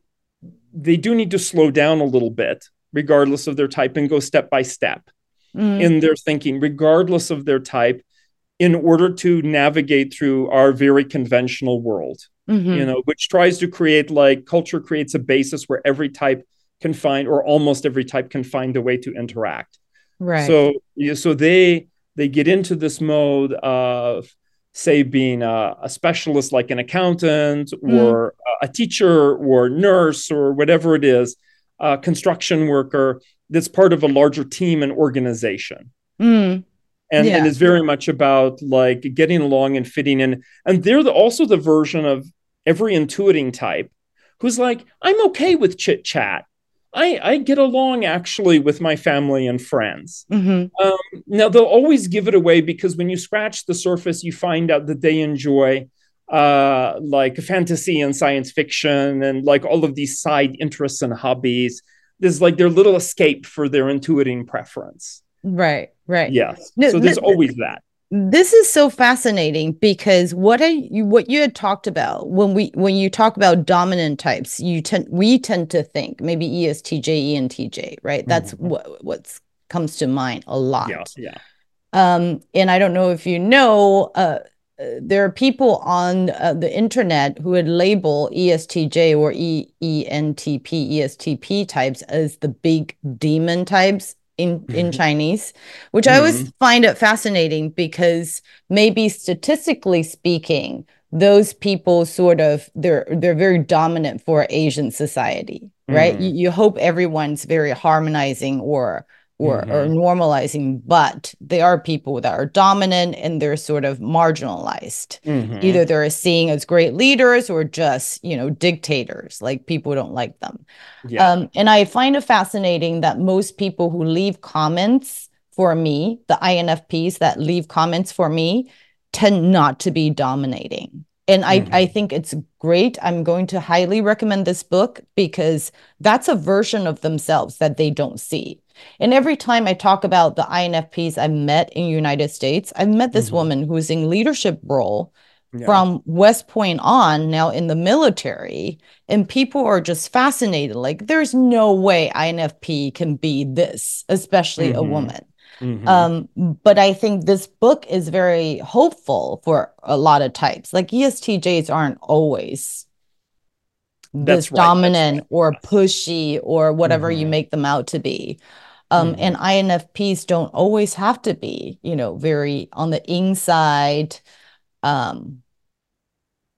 they do need to slow down a little bit, regardless of their type, and go step by step mm. in their thinking, regardless of their type in order to navigate through our very conventional world mm-hmm. you know which tries to create like culture creates a basis where every type can find or almost every type can find a way to interact right so so they they get into this mode of say being a, a specialist like an accountant mm. or a teacher or nurse or whatever it is a construction worker that's part of a larger team and organization mm and, yeah. and is very much about like getting along and fitting in. And they're the, also the version of every intuiting type who's like, I'm okay with chit chat. I, I get along actually with my family and friends. Mm-hmm. Um, now, they'll always give it away because when you scratch the surface, you find out that they enjoy uh, like fantasy and science fiction and like all of these side interests and hobbies. This is like their little escape for their intuiting preference. Right, right. Yes. No, so there's always that. This is so fascinating because what I you what you had talked about when we when you talk about dominant types, you tend we tend to think maybe ESTJ, ENTJ, right? That's mm-hmm. what what's comes to mind a lot. Yeah, yeah. Um, and I don't know if you know, uh, uh there are people on uh, the internet who would label ESTJ or E ENTP, ESTP types as the big demon types in mm-hmm. in Chinese, which mm-hmm. I always mm-hmm. find it fascinating because maybe statistically speaking, those people sort of they're they're very dominant for Asian society, right? Mm-hmm. You, you hope everyone's very harmonizing or or, mm-hmm. or normalizing, but they are people that are dominant and they're sort of marginalized. Mm-hmm. Either they're seen as great leaders or just, you know, dictators, like people don't like them. Yeah. Um, and I find it fascinating that most people who leave comments for me, the INFPs that leave comments for me, tend not to be dominating. And I, mm-hmm. I think it's great. I'm going to highly recommend this book because that's a version of themselves that they don't see. And every time I talk about the INFPs I've met in United States, I've met this mm-hmm. woman who's in leadership role yeah. from West Point on, now in the military, and people are just fascinated. Like, there's no way INFP can be this, especially mm-hmm. a woman. Mm-hmm. Um, but I think this book is very hopeful for a lot of types. Like ESTJs aren't always this right. dominant right. or pushy or whatever mm-hmm. you make them out to be. Um, mm-hmm. And INFPs don't always have to be, you know, very on the inside, um,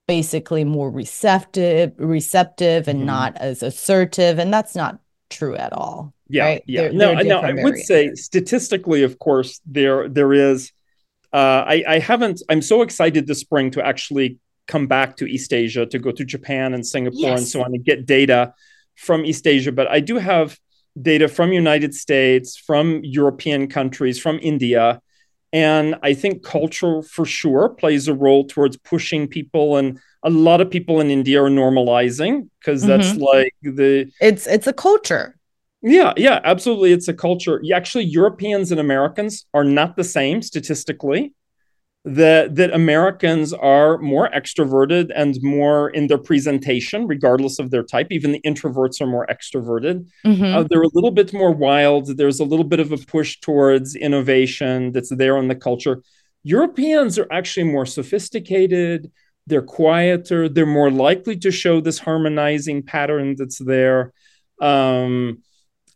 basically more receptive, receptive, and mm-hmm. not as assertive. And that's not true at all. Yeah, right? yeah. They're, no, they're no. I would say statistically, of course, there there is. Uh, I, I haven't. I'm so excited this spring to actually come back to East Asia to go to Japan and Singapore yes. and so on and get data from East Asia. But I do have data from United States, from European countries, from India. And I think culture for sure plays a role towards pushing people and a lot of people in India are normalizing because mm-hmm. that's like the it's it's a culture. Yeah, yeah, absolutely. It's a culture. Actually, Europeans and Americans are not the same statistically. That that Americans are more extroverted and more in their presentation, regardless of their type. Even the introverts are more extroverted. Mm-hmm. Uh, they're a little bit more wild. There's a little bit of a push towards innovation that's there in the culture. Europeans are actually more sophisticated they're quieter they're more likely to show this harmonizing pattern that's there um,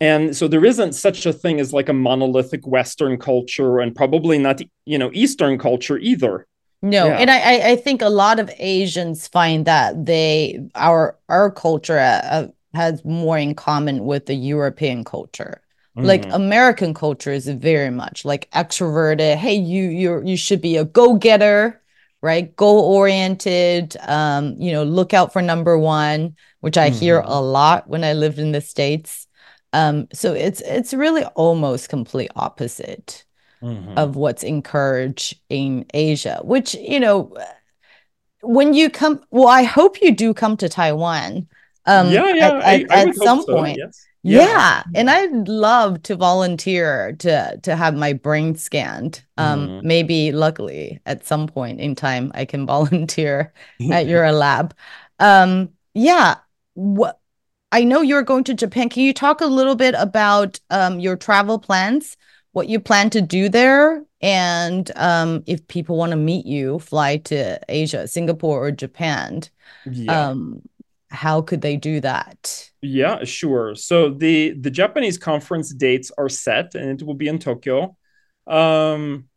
and so there isn't such a thing as like a monolithic western culture and probably not you know eastern culture either no yeah. and I, I think a lot of asians find that they our our culture uh, has more in common with the european culture like mm-hmm. american culture is very much like extroverted hey you you you should be a go-getter right? Goal oriented, um, you know, look out for number one, which I mm-hmm. hear a lot when I lived in the States. Um, so it's it's really almost complete opposite mm-hmm. of what's encouraged in Asia, which, you know, when you come, well, I hope you do come to Taiwan. Um, yeah, yeah, at, I, at, I at some so, point. Yes. Yeah. yeah. and I'd love to volunteer to to have my brain scanned. Um, mm. maybe luckily at some point in time I can volunteer at your lab. Um, yeah, what I know you're going to Japan. Can you talk a little bit about um your travel plans, what you plan to do there, and um if people want to meet you, fly to Asia, Singapore or Japan. Yeah. Um, how could they do that? Yeah, sure. So the the Japanese conference dates are set, and it will be in Tokyo, um,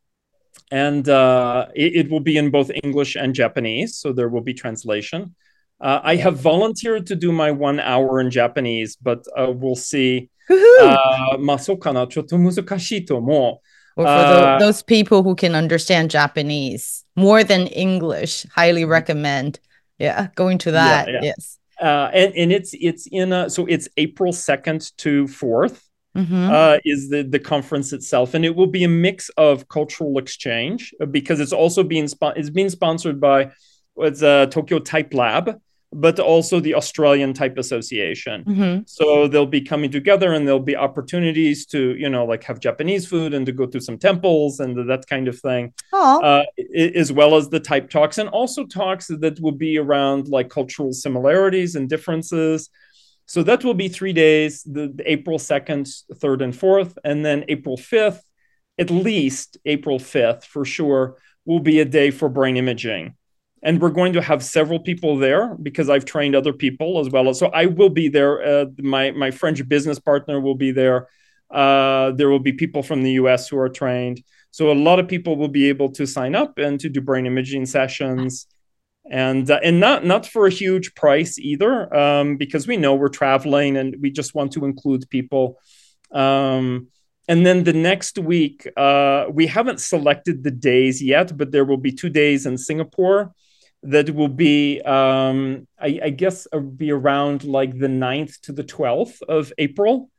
and uh, it, it, will be in both English and Japanese. So there will be translation. Uh, I have volunteered to do my one hour in Japanese, but uh, we'll see. Uh, まあそうかな、ちょっと難しいと思う。or for uh, the, those people who can understand Japanese more than English, highly recommend. Yeah, going to that. Yeah, yeah. Yes uh, and and it's it's in a, so it's April second to 4th mm-hmm. uh, is the the conference itself, and it will be a mix of cultural exchange uh, because it's also being spo- it's being sponsored by it's a Tokyo Type Lab, but also the Australian Type Association. Mm-hmm. So they'll be coming together and there'll be opportunities to, you know, like have Japanese food and to go to some temples and that kind of thing, uh, as well as the type talks and also talks that will be around like cultural similarities and differences. So that will be three days the, the April 2nd, 3rd, and 4th. And then April 5th, at least April 5th for sure, will be a day for brain imaging and we're going to have several people there because I've trained other people as well. So I will be there. Uh, my my French business partner will be there. Uh, there will be people from the U.S. who are trained. So a lot of people will be able to sign up and to do brain imaging sessions, and uh, and not not for a huge price either, um, because we know we're traveling and we just want to include people. Um, and then the next week, uh, we haven't selected the days yet, but there will be two days in Singapore that will be um, I, I, guess uh, be around like the 9th to the 12th of april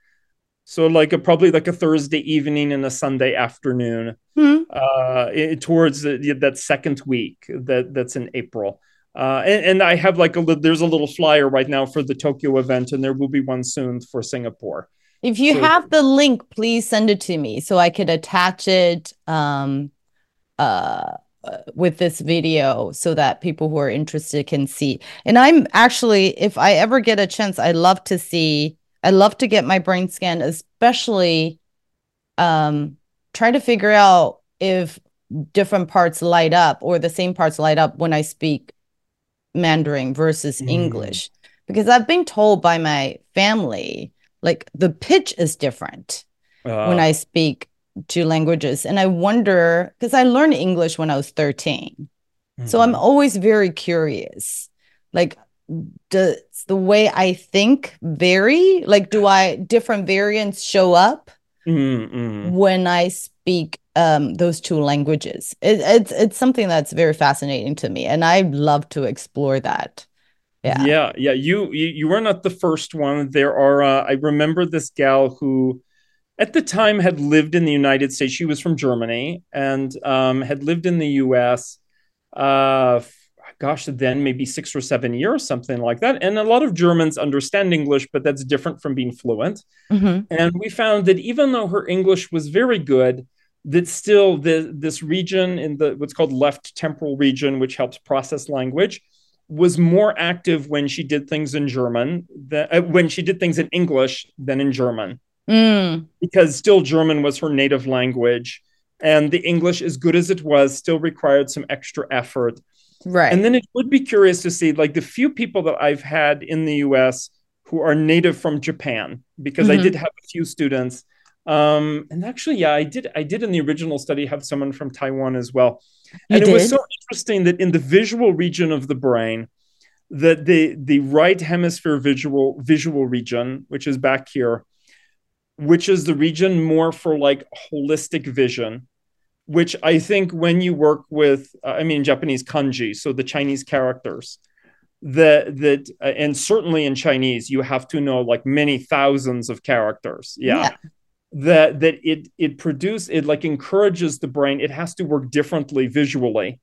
so like a, probably like a thursday evening and a sunday afternoon mm-hmm. uh, it, towards the, that second week that that's in april uh, and, and, I have like a there's a little flyer right now for the Tokyo event, and there will be one soon for Singapore. If you so, have the link, please send it to me so I could attach it um, uh, uh, with this video so that people who are interested can see. And I'm actually, if I ever get a chance, I love to see, I love to get my brain scan, especially um, try to figure out if different parts light up or the same parts light up when I speak Mandarin versus mm. English. Because I've been told by my family, like the pitch is different uh. when I speak two languages. And I wonder because I learned English when I was 13. Mm-hmm. So I'm mm-hmm. always very curious. Like, does the way I think vary? Like, do I different variants show up mm-hmm. when I speak um, those two languages? It, it's it's something that's very fascinating to me, and I love to explore that. Yeah, yeah, yeah. You you, you were not the first one. There are. Uh, I remember this gal who at the time had lived in the United States. She was from Germany and um, had lived in the U.S. Uh, gosh, then maybe six or seven years, something like that. And a lot of Germans understand English, but that's different from being fluent. Mm-hmm. And we found that even though her English was very good, that still the, this region in the what's called left temporal region, which helps process language, was more active when she did things in German, than, uh, when she did things in English than in German. Mm. Because still German was her native language. And the English, as good as it was, still required some extra effort. Right. And then it would be curious to see, like, the few people that I've had in the US who are native from Japan, because mm-hmm. I did have a few students. Um, and actually, yeah, I did. I did in the original study have someone from Taiwan as well. You and did? it was so interesting that in the visual region of the brain, that the the right hemisphere visual visual region, which is back here, which is the region more for like holistic vision, which I think when you work with, uh, I mean, Japanese kanji, so the Chinese characters, that that uh, and certainly in Chinese, you have to know like many thousands of characters. Yeah. yeah. That that it it produce it like encourages the brain. It has to work differently visually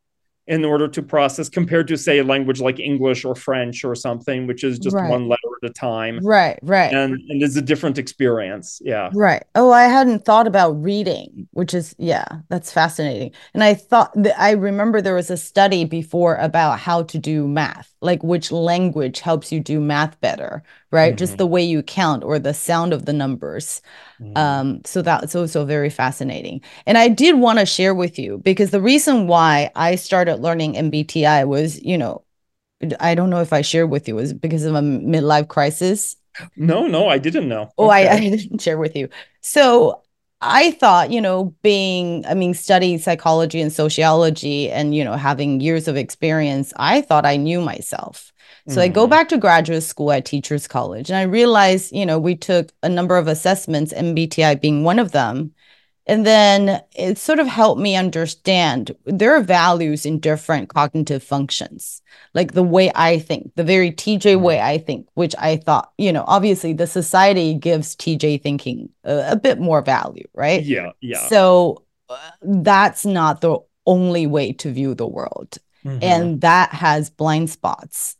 in order to process compared to say a language like english or french or something which is just right. one letter at a time. Right right. And and it's a different experience. Yeah. Right. Oh i hadn't thought about reading which is yeah that's fascinating. And i thought i remember there was a study before about how to do math like which language helps you do math better right? Mm-hmm. just the way you count or the sound of the numbers. Mm-hmm. um so that's also very fascinating. And i did want to share with you because the reason why i started learning mbti was you know i don't know if i shared with you was because of a midlife crisis no no i didn't know oh okay. I, I didn't share with you so I thought, you know, being, I mean, studying psychology and sociology and, you know, having years of experience, I thought I knew myself. So mm-hmm. I go mm-hmm. back to graduate school at Teachers College and I realized, you know, we took a number of assessments, MBTI being one of them. And then it sort of helped me understand there are values in different cognitive functions, like the way I think, the very TJ mm-hmm. way I think, which I thought, you know, obviously the society gives TJ thinking a, a bit more value, right? Yeah. Yeah. So uh, that's not the only way to view the world. Mm-hmm. And that has blind spots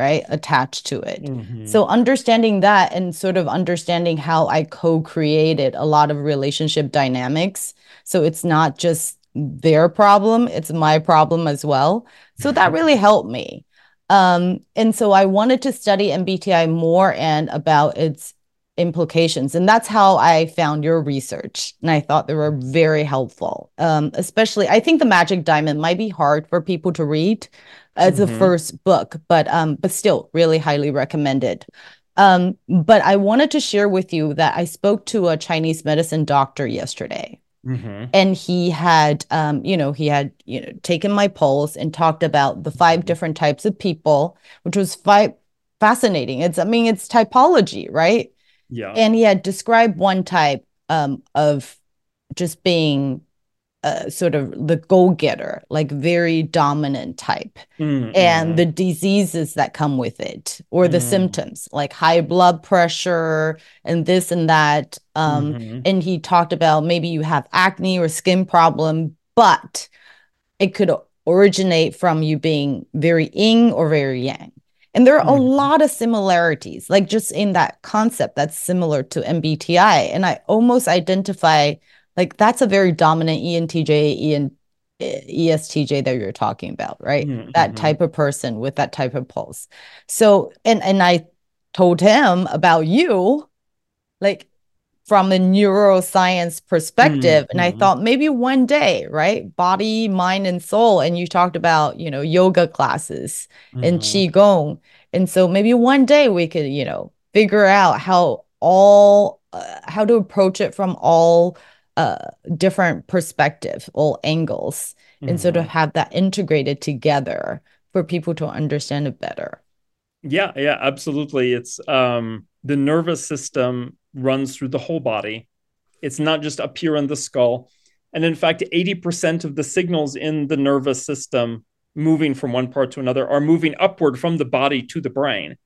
right attached to it mm-hmm. so understanding that and sort of understanding how i co-created a lot of relationship dynamics so it's not just their problem it's my problem as well so that mm-hmm. really helped me um, and so i wanted to study mbti more and about its implications and that's how i found your research and i thought they were very helpful um, especially i think the magic diamond might be hard for people to read as mm-hmm. a first book, but um, but still really highly recommended. Um, but I wanted to share with you that I spoke to a Chinese medicine doctor yesterday. Mm-hmm. And he had, um, you know, he had, you know, taken my pulse and talked about the five mm-hmm. different types of people, which was five fascinating. It's, I mean, it's typology, right? Yeah. And he had described one type um, of just being uh, sort of the go-getter like very dominant type mm, and the diseases that come with it or the mm. symptoms like high blood pressure and this and that um, mm-hmm. and he talked about maybe you have acne or skin problem but it could originate from you being very yin or very yang and there are a mm-hmm. lot of similarities like just in that concept that's similar to mbti and i almost identify like that's a very dominant ENTJ, EN, ESTJ that you're talking about, right? Mm-hmm. That type of person with that type of pulse. So, and and I told him about you, like from a neuroscience perspective, mm-hmm. and I mm-hmm. thought maybe one day, right, body, mind, and soul. And you talked about you know yoga classes mm-hmm. and qigong, and so maybe one day we could you know figure out how all uh, how to approach it from all uh, different perspective all angles. Mm-hmm. and sort of have that integrated together for people to understand it better. Yeah yeah absolutely. It's um the nervous system runs through the whole body. It's not just up here in the skull. And in fact 80% of the signals in the nervous system moving from one part to another are moving upward from the body to the brain.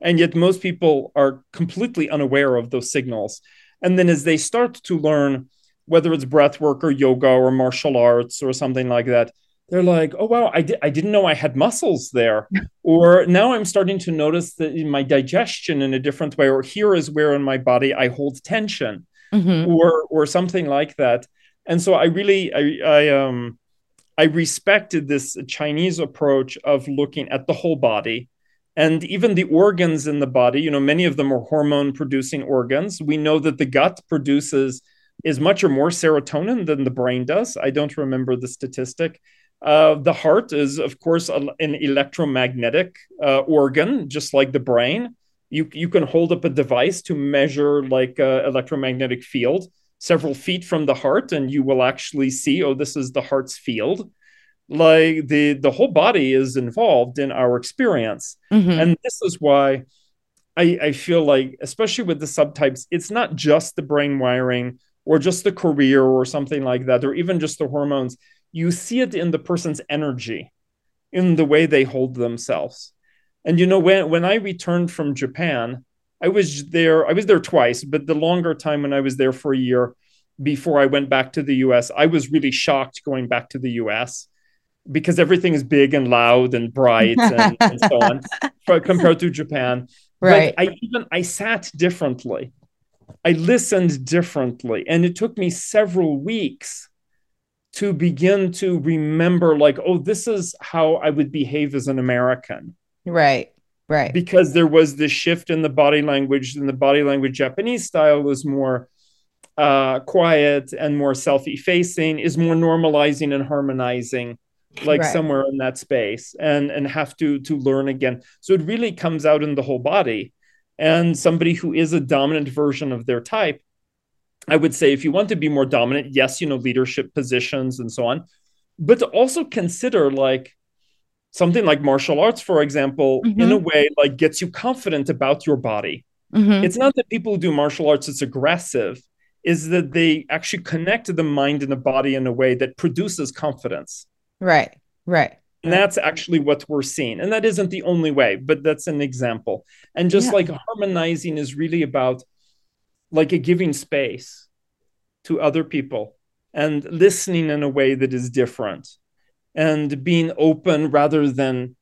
And yet most people are completely unaware of those signals. And then as they start to learn whether it's breath work or yoga or martial arts or something like that, they're like, oh wow, I, di- I didn't know I had muscles there. or now I'm starting to notice that in my digestion in a different way, or here is where in my body I hold tension, mm-hmm. or or something like that. And so I really I, I um I respected this Chinese approach of looking at the whole body and even the organs in the body. You know, many of them are hormone producing organs. We know that the gut produces is much or more serotonin than the brain does. I don't remember the statistic. Uh, the heart is, of course, an electromagnetic uh, organ, just like the brain. You, you can hold up a device to measure like uh, electromagnetic field several feet from the heart, and you will actually see, oh, this is the heart's field. Like the the whole body is involved in our experience, mm-hmm. and this is why I, I feel like, especially with the subtypes, it's not just the brain wiring or just the career or something like that, or even just the hormones you see it in the person's energy, in the way they hold themselves. And you know, when when I returned from Japan, I was there. I was there twice, but the longer time when I was there for a year before I went back to the U.S., I was really shocked going back to the U.S. because everything is big and loud and bright and, and so on compared to Japan. Right. But I even I sat differently. I listened differently, and it took me several weeks to begin to remember like oh this is how i would behave as an american. Right right. Because there was this shift in the body language and the body language japanese style was more uh, quiet and more self-effacing is more normalizing and harmonizing like right. somewhere in that space and and have to to learn again. So it really comes out in the whole body and somebody who is a dominant version of their type I would say if you want to be more dominant, yes, you know, leadership positions and so on, but to also consider like something like martial arts, for example, mm-hmm. in a way like gets you confident about your body. Mm-hmm. It's not that people who do martial arts it's aggressive, is that they actually connect the mind and the body in a way that produces confidence. Right, right. And that's actually what we're seeing. And that isn't the only way, but that's an example. And just yeah. like harmonizing is really about like a giving space to other people and listening in a way that is different and being open rather than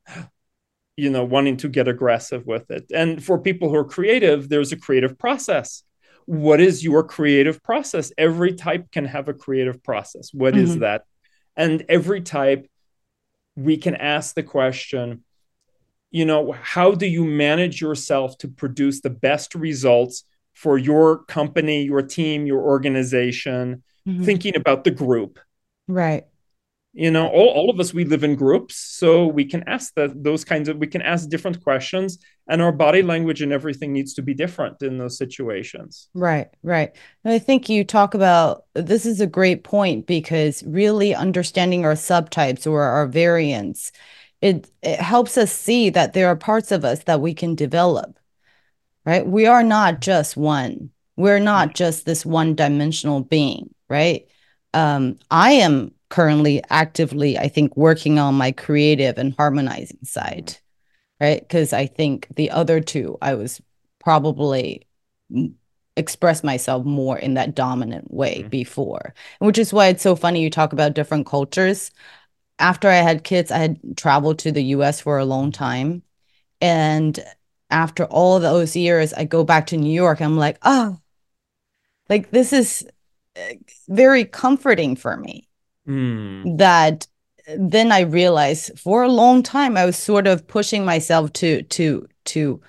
you know wanting to get aggressive with it and for people who are creative there's a creative process what is your creative process every type can have a creative process What mm-hmm. is that and every type we can ask the question you know how do you manage yourself to produce the best results for your company, your team, your organization, mm-hmm. thinking about the group. Right. You know, all, all of us, we live in groups. So we can ask that those kinds of, we can ask different questions and our body language and everything needs to be different in those situations. Right. Right. And I think you talk about, this is a great point because really understanding our subtypes or our variants, it, it helps us see that there are parts of us that we can develop right? We are not just one. We're not just this one dimensional being, right? Um, I am currently actively, I think, working on my creative and harmonizing side, right? Because I think the other two, I was probably express myself more in that dominant way mm-hmm. before, which is why it's so funny you talk about different cultures. After I had kids, I had traveled to the US for a long time. And after all those years, I go back to New York. I'm like, oh, like this is uh, very comforting for me. Mm. That then I realized for a long time I was sort of pushing myself to to to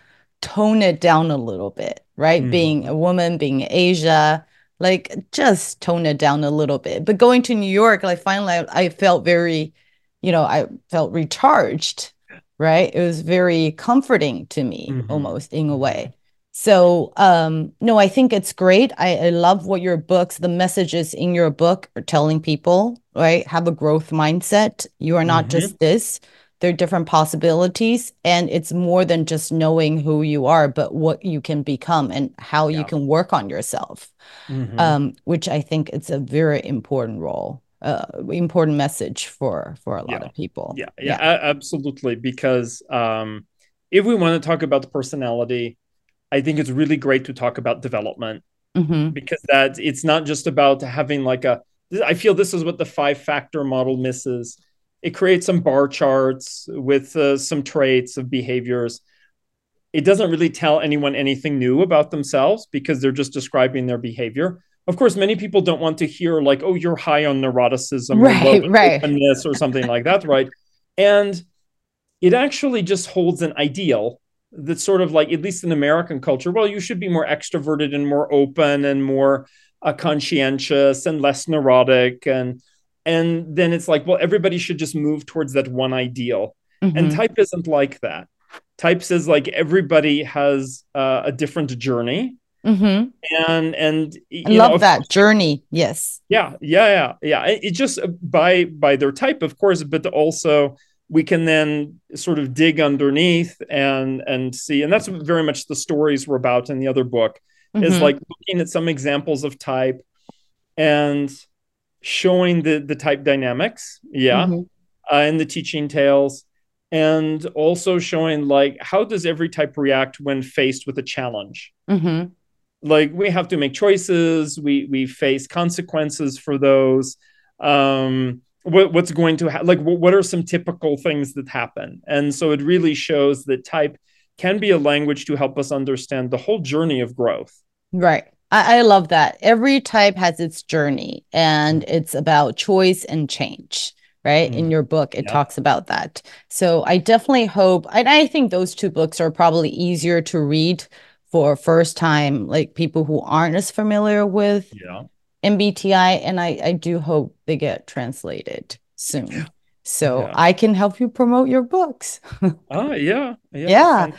tone it down a little bit, right? Mm. Being a woman, being Asia, like just tone it down a little bit. But going to New York, like finally I, I felt very, you know, I felt recharged right? It was very comforting to me mm-hmm. almost in a way. So um no, I think it's great. I, I love what your books, the messages in your book are telling people, right? Have a growth mindset. You are not mm-hmm. just this. There are different possibilities. And it's more than just knowing who you are, but what you can become and how yeah. you can work on yourself. Mm-hmm. Um, which I think it's a very important role uh, important message for for a lot yeah. of people. Yeah, yeah, yeah. absolutely. Because um, if we want to talk about the personality, I think it's really great to talk about development mm-hmm. because that it's not just about having like a. I feel this is what the five factor model misses. it creates some bar charts with uh, some traits of behaviors. It doesn't really tell anyone anything new about themselves because they're just describing their behavior. Of course, many people don't want to hear like, "Oh, you're high on neuroticism," right, or right, openness, or something like that, right? And it actually just holds an ideal that's sort of like, at least in American culture, well, you should be more extroverted and more open and more uh, conscientious and less neurotic and and then it's like well everybody should just move towards that one ideal. Mm-hmm. and type isn't like that. Type says like everybody has uh, a different journey. Mm-hmm. and and I love know, that course, journey. Yes. Yeah yeah yeah yeah. It, it just uh, by by their type of course but also we can then sort of dig underneath and and see and that's very much the stories we're about in the other book mm-hmm. is like looking at some examples of type and showing the the type dynamics yeah mm-hmm. uh, in the teaching tales and also showing like how does every type react when faced with a challenge mm-hmm. like we have to make choices we we face consequences for those um what, what's going to happen like what are some typical things that happen and so it really shows that type can be a language to help us understand the whole journey of growth. Right. I, I love that. Every type has its journey and it's about choice and change right? Mm. In your book, it yeah. talks about that. So I definitely hope, and I think those two books are probably easier to read for first time, like people who aren't as familiar with yeah. MBTI. And I, I do hope they get translated soon so yeah. I can help you promote your books. oh yeah, yeah, yeah.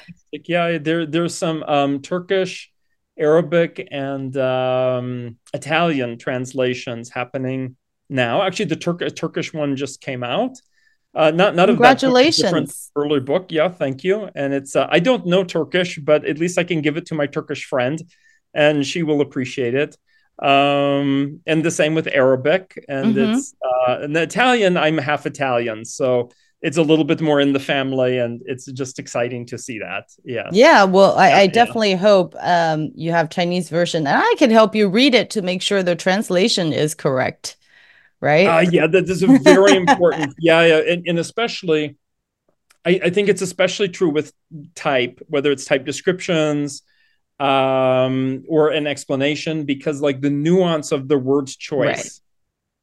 yeah. There, there's some um, Turkish, Arabic, and um, Italian translations happening now. Actually, the Tur- Turkish one just came out. Uh, not not congratulations of early book. Yeah, thank you. And it's uh, I don't know Turkish, but at least I can give it to my Turkish friend, and she will appreciate it um, and the same with Arabic, and mm-hmm. it's uh, and the Italian. I'm half Italian, so it's a little bit more in the family, and it's just exciting to see that. Yeah, yeah. Well, I, I definitely yeah. hope um, you have Chinese version, and I can help you read it to make sure the translation is correct. Right? Uh, yeah, that is a very important. Yeah, yeah, and, and especially. I, I think it's especially true with type, whether it's type descriptions, um, or an explanation because like the nuance of the word's choice right.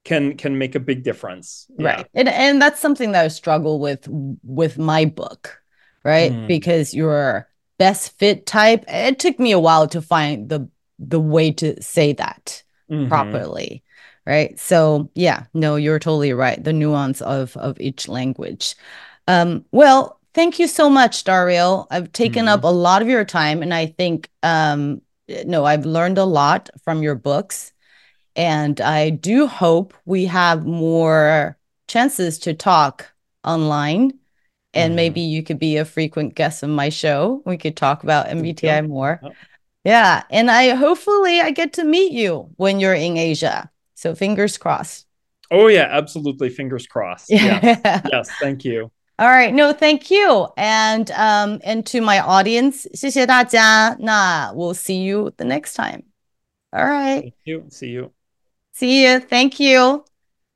can can make a big difference yeah. right and, and that's something that i struggle with with my book right mm. because your best fit type it took me a while to find the the way to say that mm-hmm. properly right so yeah no you're totally right the nuance of of each language um well Thank you so much, Dario. I've taken mm-hmm. up a lot of your time, and I think, um, no, I've learned a lot from your books. And I do hope we have more chances to talk online. And mm-hmm. maybe you could be a frequent guest of my show. We could talk about MBTI yeah. more. Oh. Yeah. And I hopefully I get to meet you when you're in Asia. So fingers crossed. Oh yeah, absolutely. Fingers crossed. Yeah. Yes. yes. Thank you. All right, no, thank you, and um, and to my audience, 谢谢大家。那 we'll see you the next time. All right. Thank you. See you. See you. Thank you.